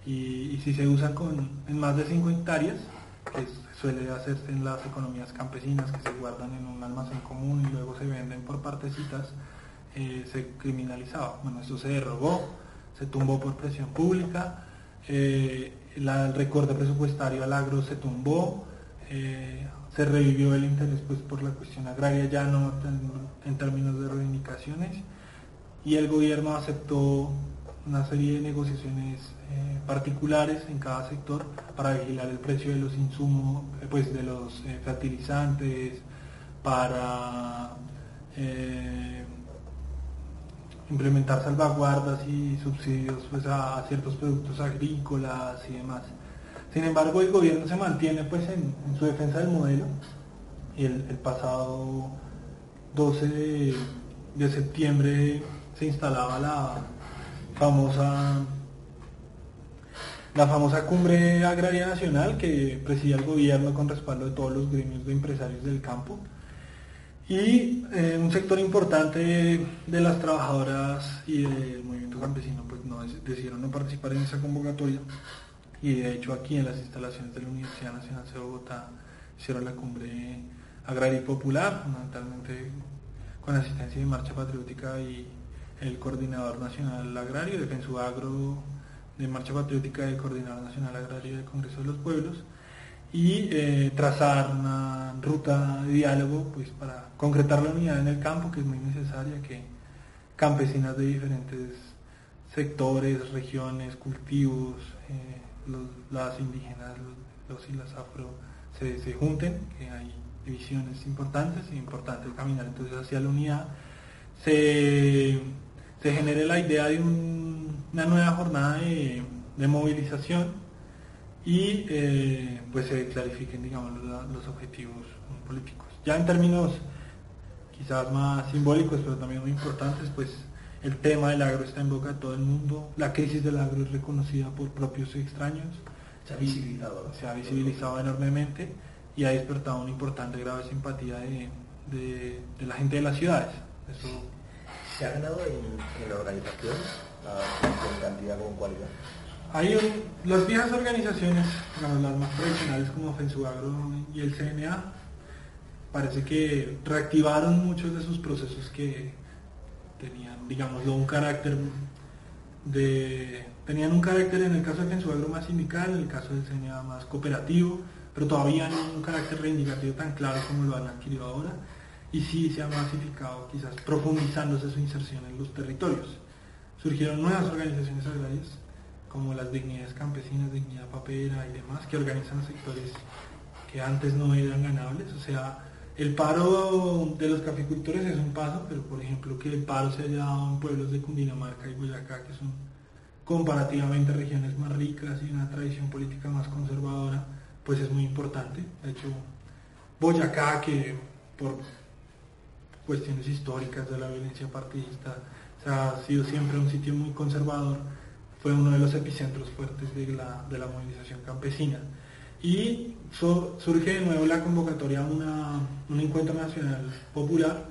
y, si se usan con, en más de 5 hectáreas, que suele hacerse en las economías campesinas, que se guardan en un almacén común y luego se venden por partecitas, eh, se criminalizaba. Bueno, eso se derogó se tumbó por presión pública, eh, el recorte presupuestario al agro se tumbó, eh, se revivió el interés pues, por la cuestión agraria ya no en, términos de reivindicaciones y el gobierno aceptó una serie de negociaciones eh, particulares en cada sector para vigilar el precio de los insumos, pues de los fertilizantes, para implementar salvaguardas y subsidios pues, a, ciertos productos agrícolas y demás. Sin embargo, el gobierno se mantiene pues, en, su defensa del modelo y el, pasado 12 de septiembre se instalaba la famosa la famosa cumbre agraria nacional que presidía el gobierno con respaldo de todos los gremios de empresarios del campo. Y eh, un sector importante de las trabajadoras y del movimiento campesino pues no decidieron no participar en esa convocatoria. Y de hecho aquí en las instalaciones de la Universidad Nacional de Bogotá hicieron la cumbre agraria y popular, fundamentalmente con asistencia de Marcha Patriótica y el Coordinador Nacional Agrario, Defenso Agro de Marcha Patriótica del Coordinador Nacional Agrario del Congreso de los Pueblos y eh, trazar una ruta de diálogo pues, para concretar la unidad en el campo, que es muy necesaria, que campesinas de diferentes sectores, regiones, cultivos, eh, las indígenas, los, y las afro, se, se, junten, que hay divisiones importantes, es importante caminar entonces hacia la unidad. Se se genere la idea de una nueva jornada de, movilización y eh, pues se clarifiquen digamos los, objetivos políticos. Ya en términos quizás más simbólicos pero también muy importantes pues el tema del agro está en boca de todo el mundo, la crisis del agro es reconocida por propios y extraños. Se ha visibilizado. Se ha visibilizado enormemente y ha despertado una importante grave simpatía de, la gente de las ciudades. Eso ¿Se ha ganado en, la organización, en cantidad como cualidad? Hay las viejas organizaciones, las más tradicionales como Fensuagro y el CNA, parece que reactivaron muchos de sus procesos que tenían, digámoslo, un carácter de tenían un carácter en el caso de Fensuagro más sindical, en el caso del CNA más cooperativo, pero todavía no un carácter reivindicativo tan claro como lo han adquirido ahora y sí se ha masificado, quizás profundizándose su inserción en los territorios. Surgieron nuevas organizaciones agrarias, como las dignidades campesinas, dignidad papera y demás, que organizan sectores que antes no eran ganables. O sea, el paro de los caficultores es un paso, pero por ejemplo que el paro se haya dado en pueblos de Cundinamarca y Boyacá, que son comparativamente regiones más ricas y una tradición política más conservadora, pues es muy importante. De hecho, Boyacá, que por cuestiones históricas de la violencia partidista, ha sido siempre un sitio muy conservador, fue uno de los epicentros fuertes de la, movilización campesina. Y surge de nuevo la convocatoria a un encuentro nacional popular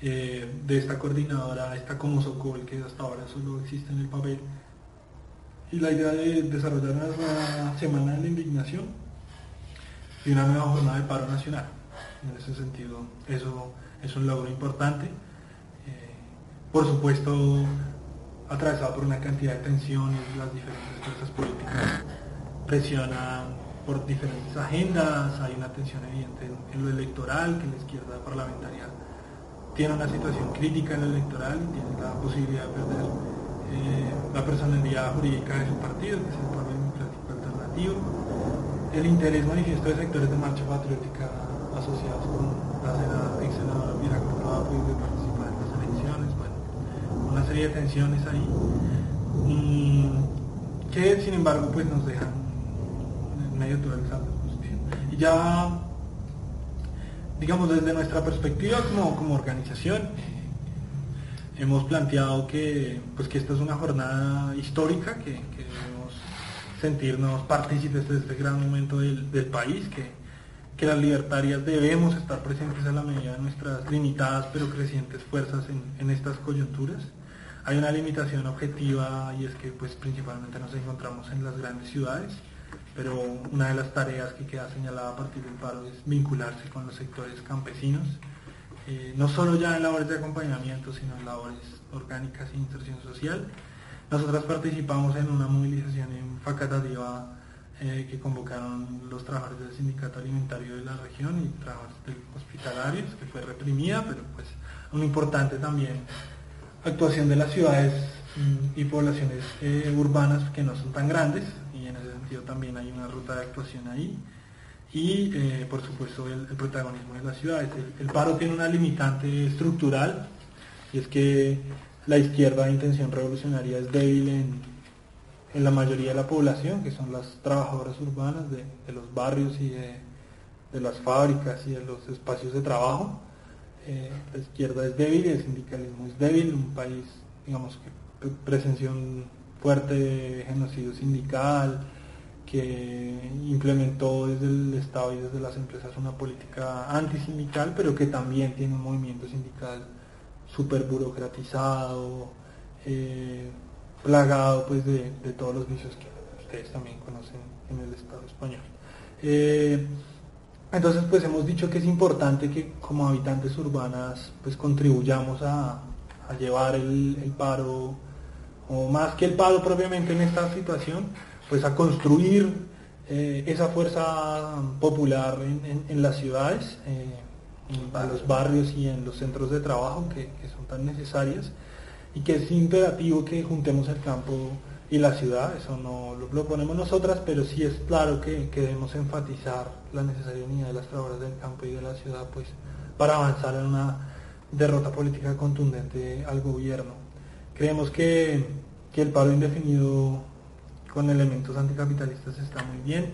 eh, de esta coordinadora, esta como Socol, que hasta ahora solo existe en el papel, y la idea de desarrollar una semana de la indignación y una nueva jornada de paro nacional en ese sentido eso es un logro importante. Eh, por supuesto, atravesado por una cantidad de tensiones, las diferentes fuerzas políticas presionan por diferentes agendas, hay una tensión evidente en, lo electoral, que la izquierda parlamentaria tiene una situación crítica en lo electoral y tiene la posibilidad de perder eh, la personalidad jurídica de su partido, que es el Partido Democrático Alternativo. El interés manifiesto de sectores de marcha patriótica asociados con la senadora Mira de participar en las elecciones, bueno, una serie de tensiones ahí, que sin embargo pues nos dejan en medio de todo el Y ya, digamos desde nuestra perspectiva como, como organización, hemos planteado que, pues, que esta es una jornada histórica, que, debemos sentirnos partícipes de este gran momento del, del país, que que las libertarias debemos estar presentes a la medida de nuestras limitadas pero crecientes fuerzas en, estas coyunturas. Hay una limitación objetiva y es que pues principalmente nos encontramos en las grandes ciudades, pero una de las tareas que queda señalada a partir del paro es vincularse con los sectores campesinos, eh, no solo ya en labores de acompañamiento, sino en labores orgánicas e inserción social. Nosotras participamos en una movilización en Facatativa eh, que convocaron los trabajadores del sindicato alimentario de la región y trabajadores hospitalarios, que fue reprimida, pero pues un importante también actuación de las ciudades mm, y poblaciones eh, urbanas que no son tan grandes y en ese sentido también hay una ruta de actuación ahí y eh, por supuesto el, protagonismo de las ciudades. El, paro tiene una limitante estructural y es que la izquierda de intención revolucionaria es débil en, en la mayoría de la población, que son las trabajadoras urbanas de, los barrios y de, de, las fábricas y de los espacios de trabajo. Eh, la izquierda es débil, el sindicalismo es débil, un país, digamos, que presenció un fuerte genocidio sindical, que implementó desde el Estado y desde las empresas una política antisindical, pero que también tiene un movimiento sindical súper burocratizado, eh, plagado pues de, todos los vicios que ustedes también conocen en el Estado español. Eh, entonces pues hemos dicho que es importante que como habitantes urbanas pues contribuyamos a, llevar el, paro, o más que el paro propiamente en esta situación, pues a construir eh, esa fuerza popular en, las ciudades, eh, en, los barrios y en los centros de trabajo que, son tan necesarias y que es imperativo que juntemos el campo y la ciudad, eso no lo, ponemos nosotras, pero sí es claro que, debemos enfatizar la necesaria unidad de las trabajadoras del campo y de la ciudad pues para avanzar en una derrota política contundente al gobierno. Creemos que, que el paro indefinido con elementos anticapitalistas está muy bien.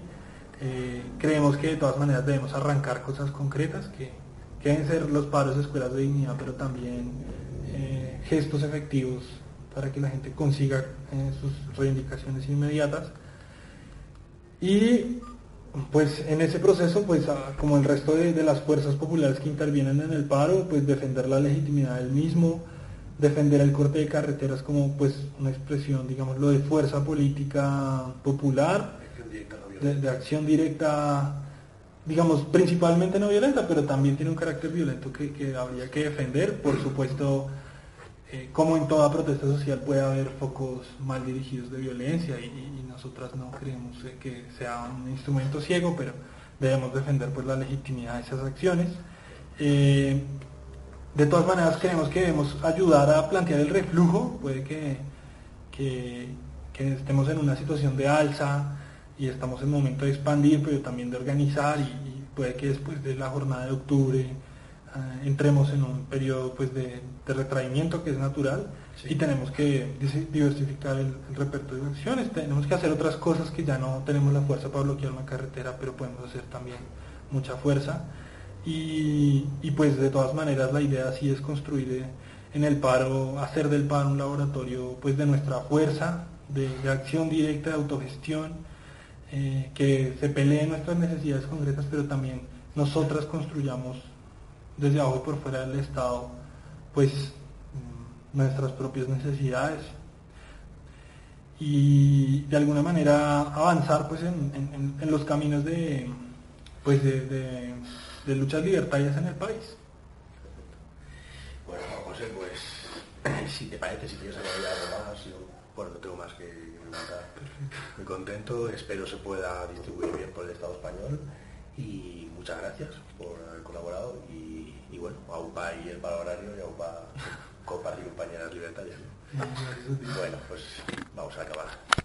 Eh, creemos que de todas maneras debemos arrancar cosas concretas, que, deben ser los paros de escuelas de dignidad, pero también eh, gestos efectivos para que la gente consiga eh, sus reivindicaciones inmediatas. Y pues en ese proceso, pues como el resto de, de, las fuerzas populares que intervienen en el paro, pues defender la legitimidad del mismo, defender el corte de carreteras como pues una expresión, digamos, lo de fuerza política popular, de, acción directa, digamos, principalmente no violenta, pero también tiene un carácter violento que, habría que defender. Por supuesto, eh, como en toda protesta social puede haber focos mal dirigidos de violencia y, nosotras no creemos que sea un instrumento ciego, pero debemos defender pues la legitimidad de esas acciones. Eh, de todas maneras, creemos que debemos ayudar a plantear el reflujo. Puede que, estemos en una situación de alza y estamos en momento de expandir, pero también de organizar y, puede que después de la jornada de octubre eh, entremos en un periodo pues, de, retraimiento que es natural y tenemos que diversificar el, el, repertorio de acciones. Tenemos que hacer otras cosas que ya no tenemos la fuerza para bloquear una carretera, pero podemos hacer también mucha fuerza. Y, pues de todas maneras la idea sí es construir eh, en el paro, hacer del paro un laboratorio pues de nuestra fuerza, de, acción directa, de autogestión, eh, que se peleen nuestras necesidades concretas, pero también nosotras construyamos desde abajo y por fuera del Estado pues mm, nuestras propias necesidades y de alguna manera avanzar pues en, los caminos de pues de de luchas libertarias en el país. Bueno, José, pues si te parece, si quieres añadir algo más, yo bueno, no tengo más que comentar. Muy contento, espero se pueda distribuir bien por el Estado español y muchas gracias Bueno, pues vamos a acabar.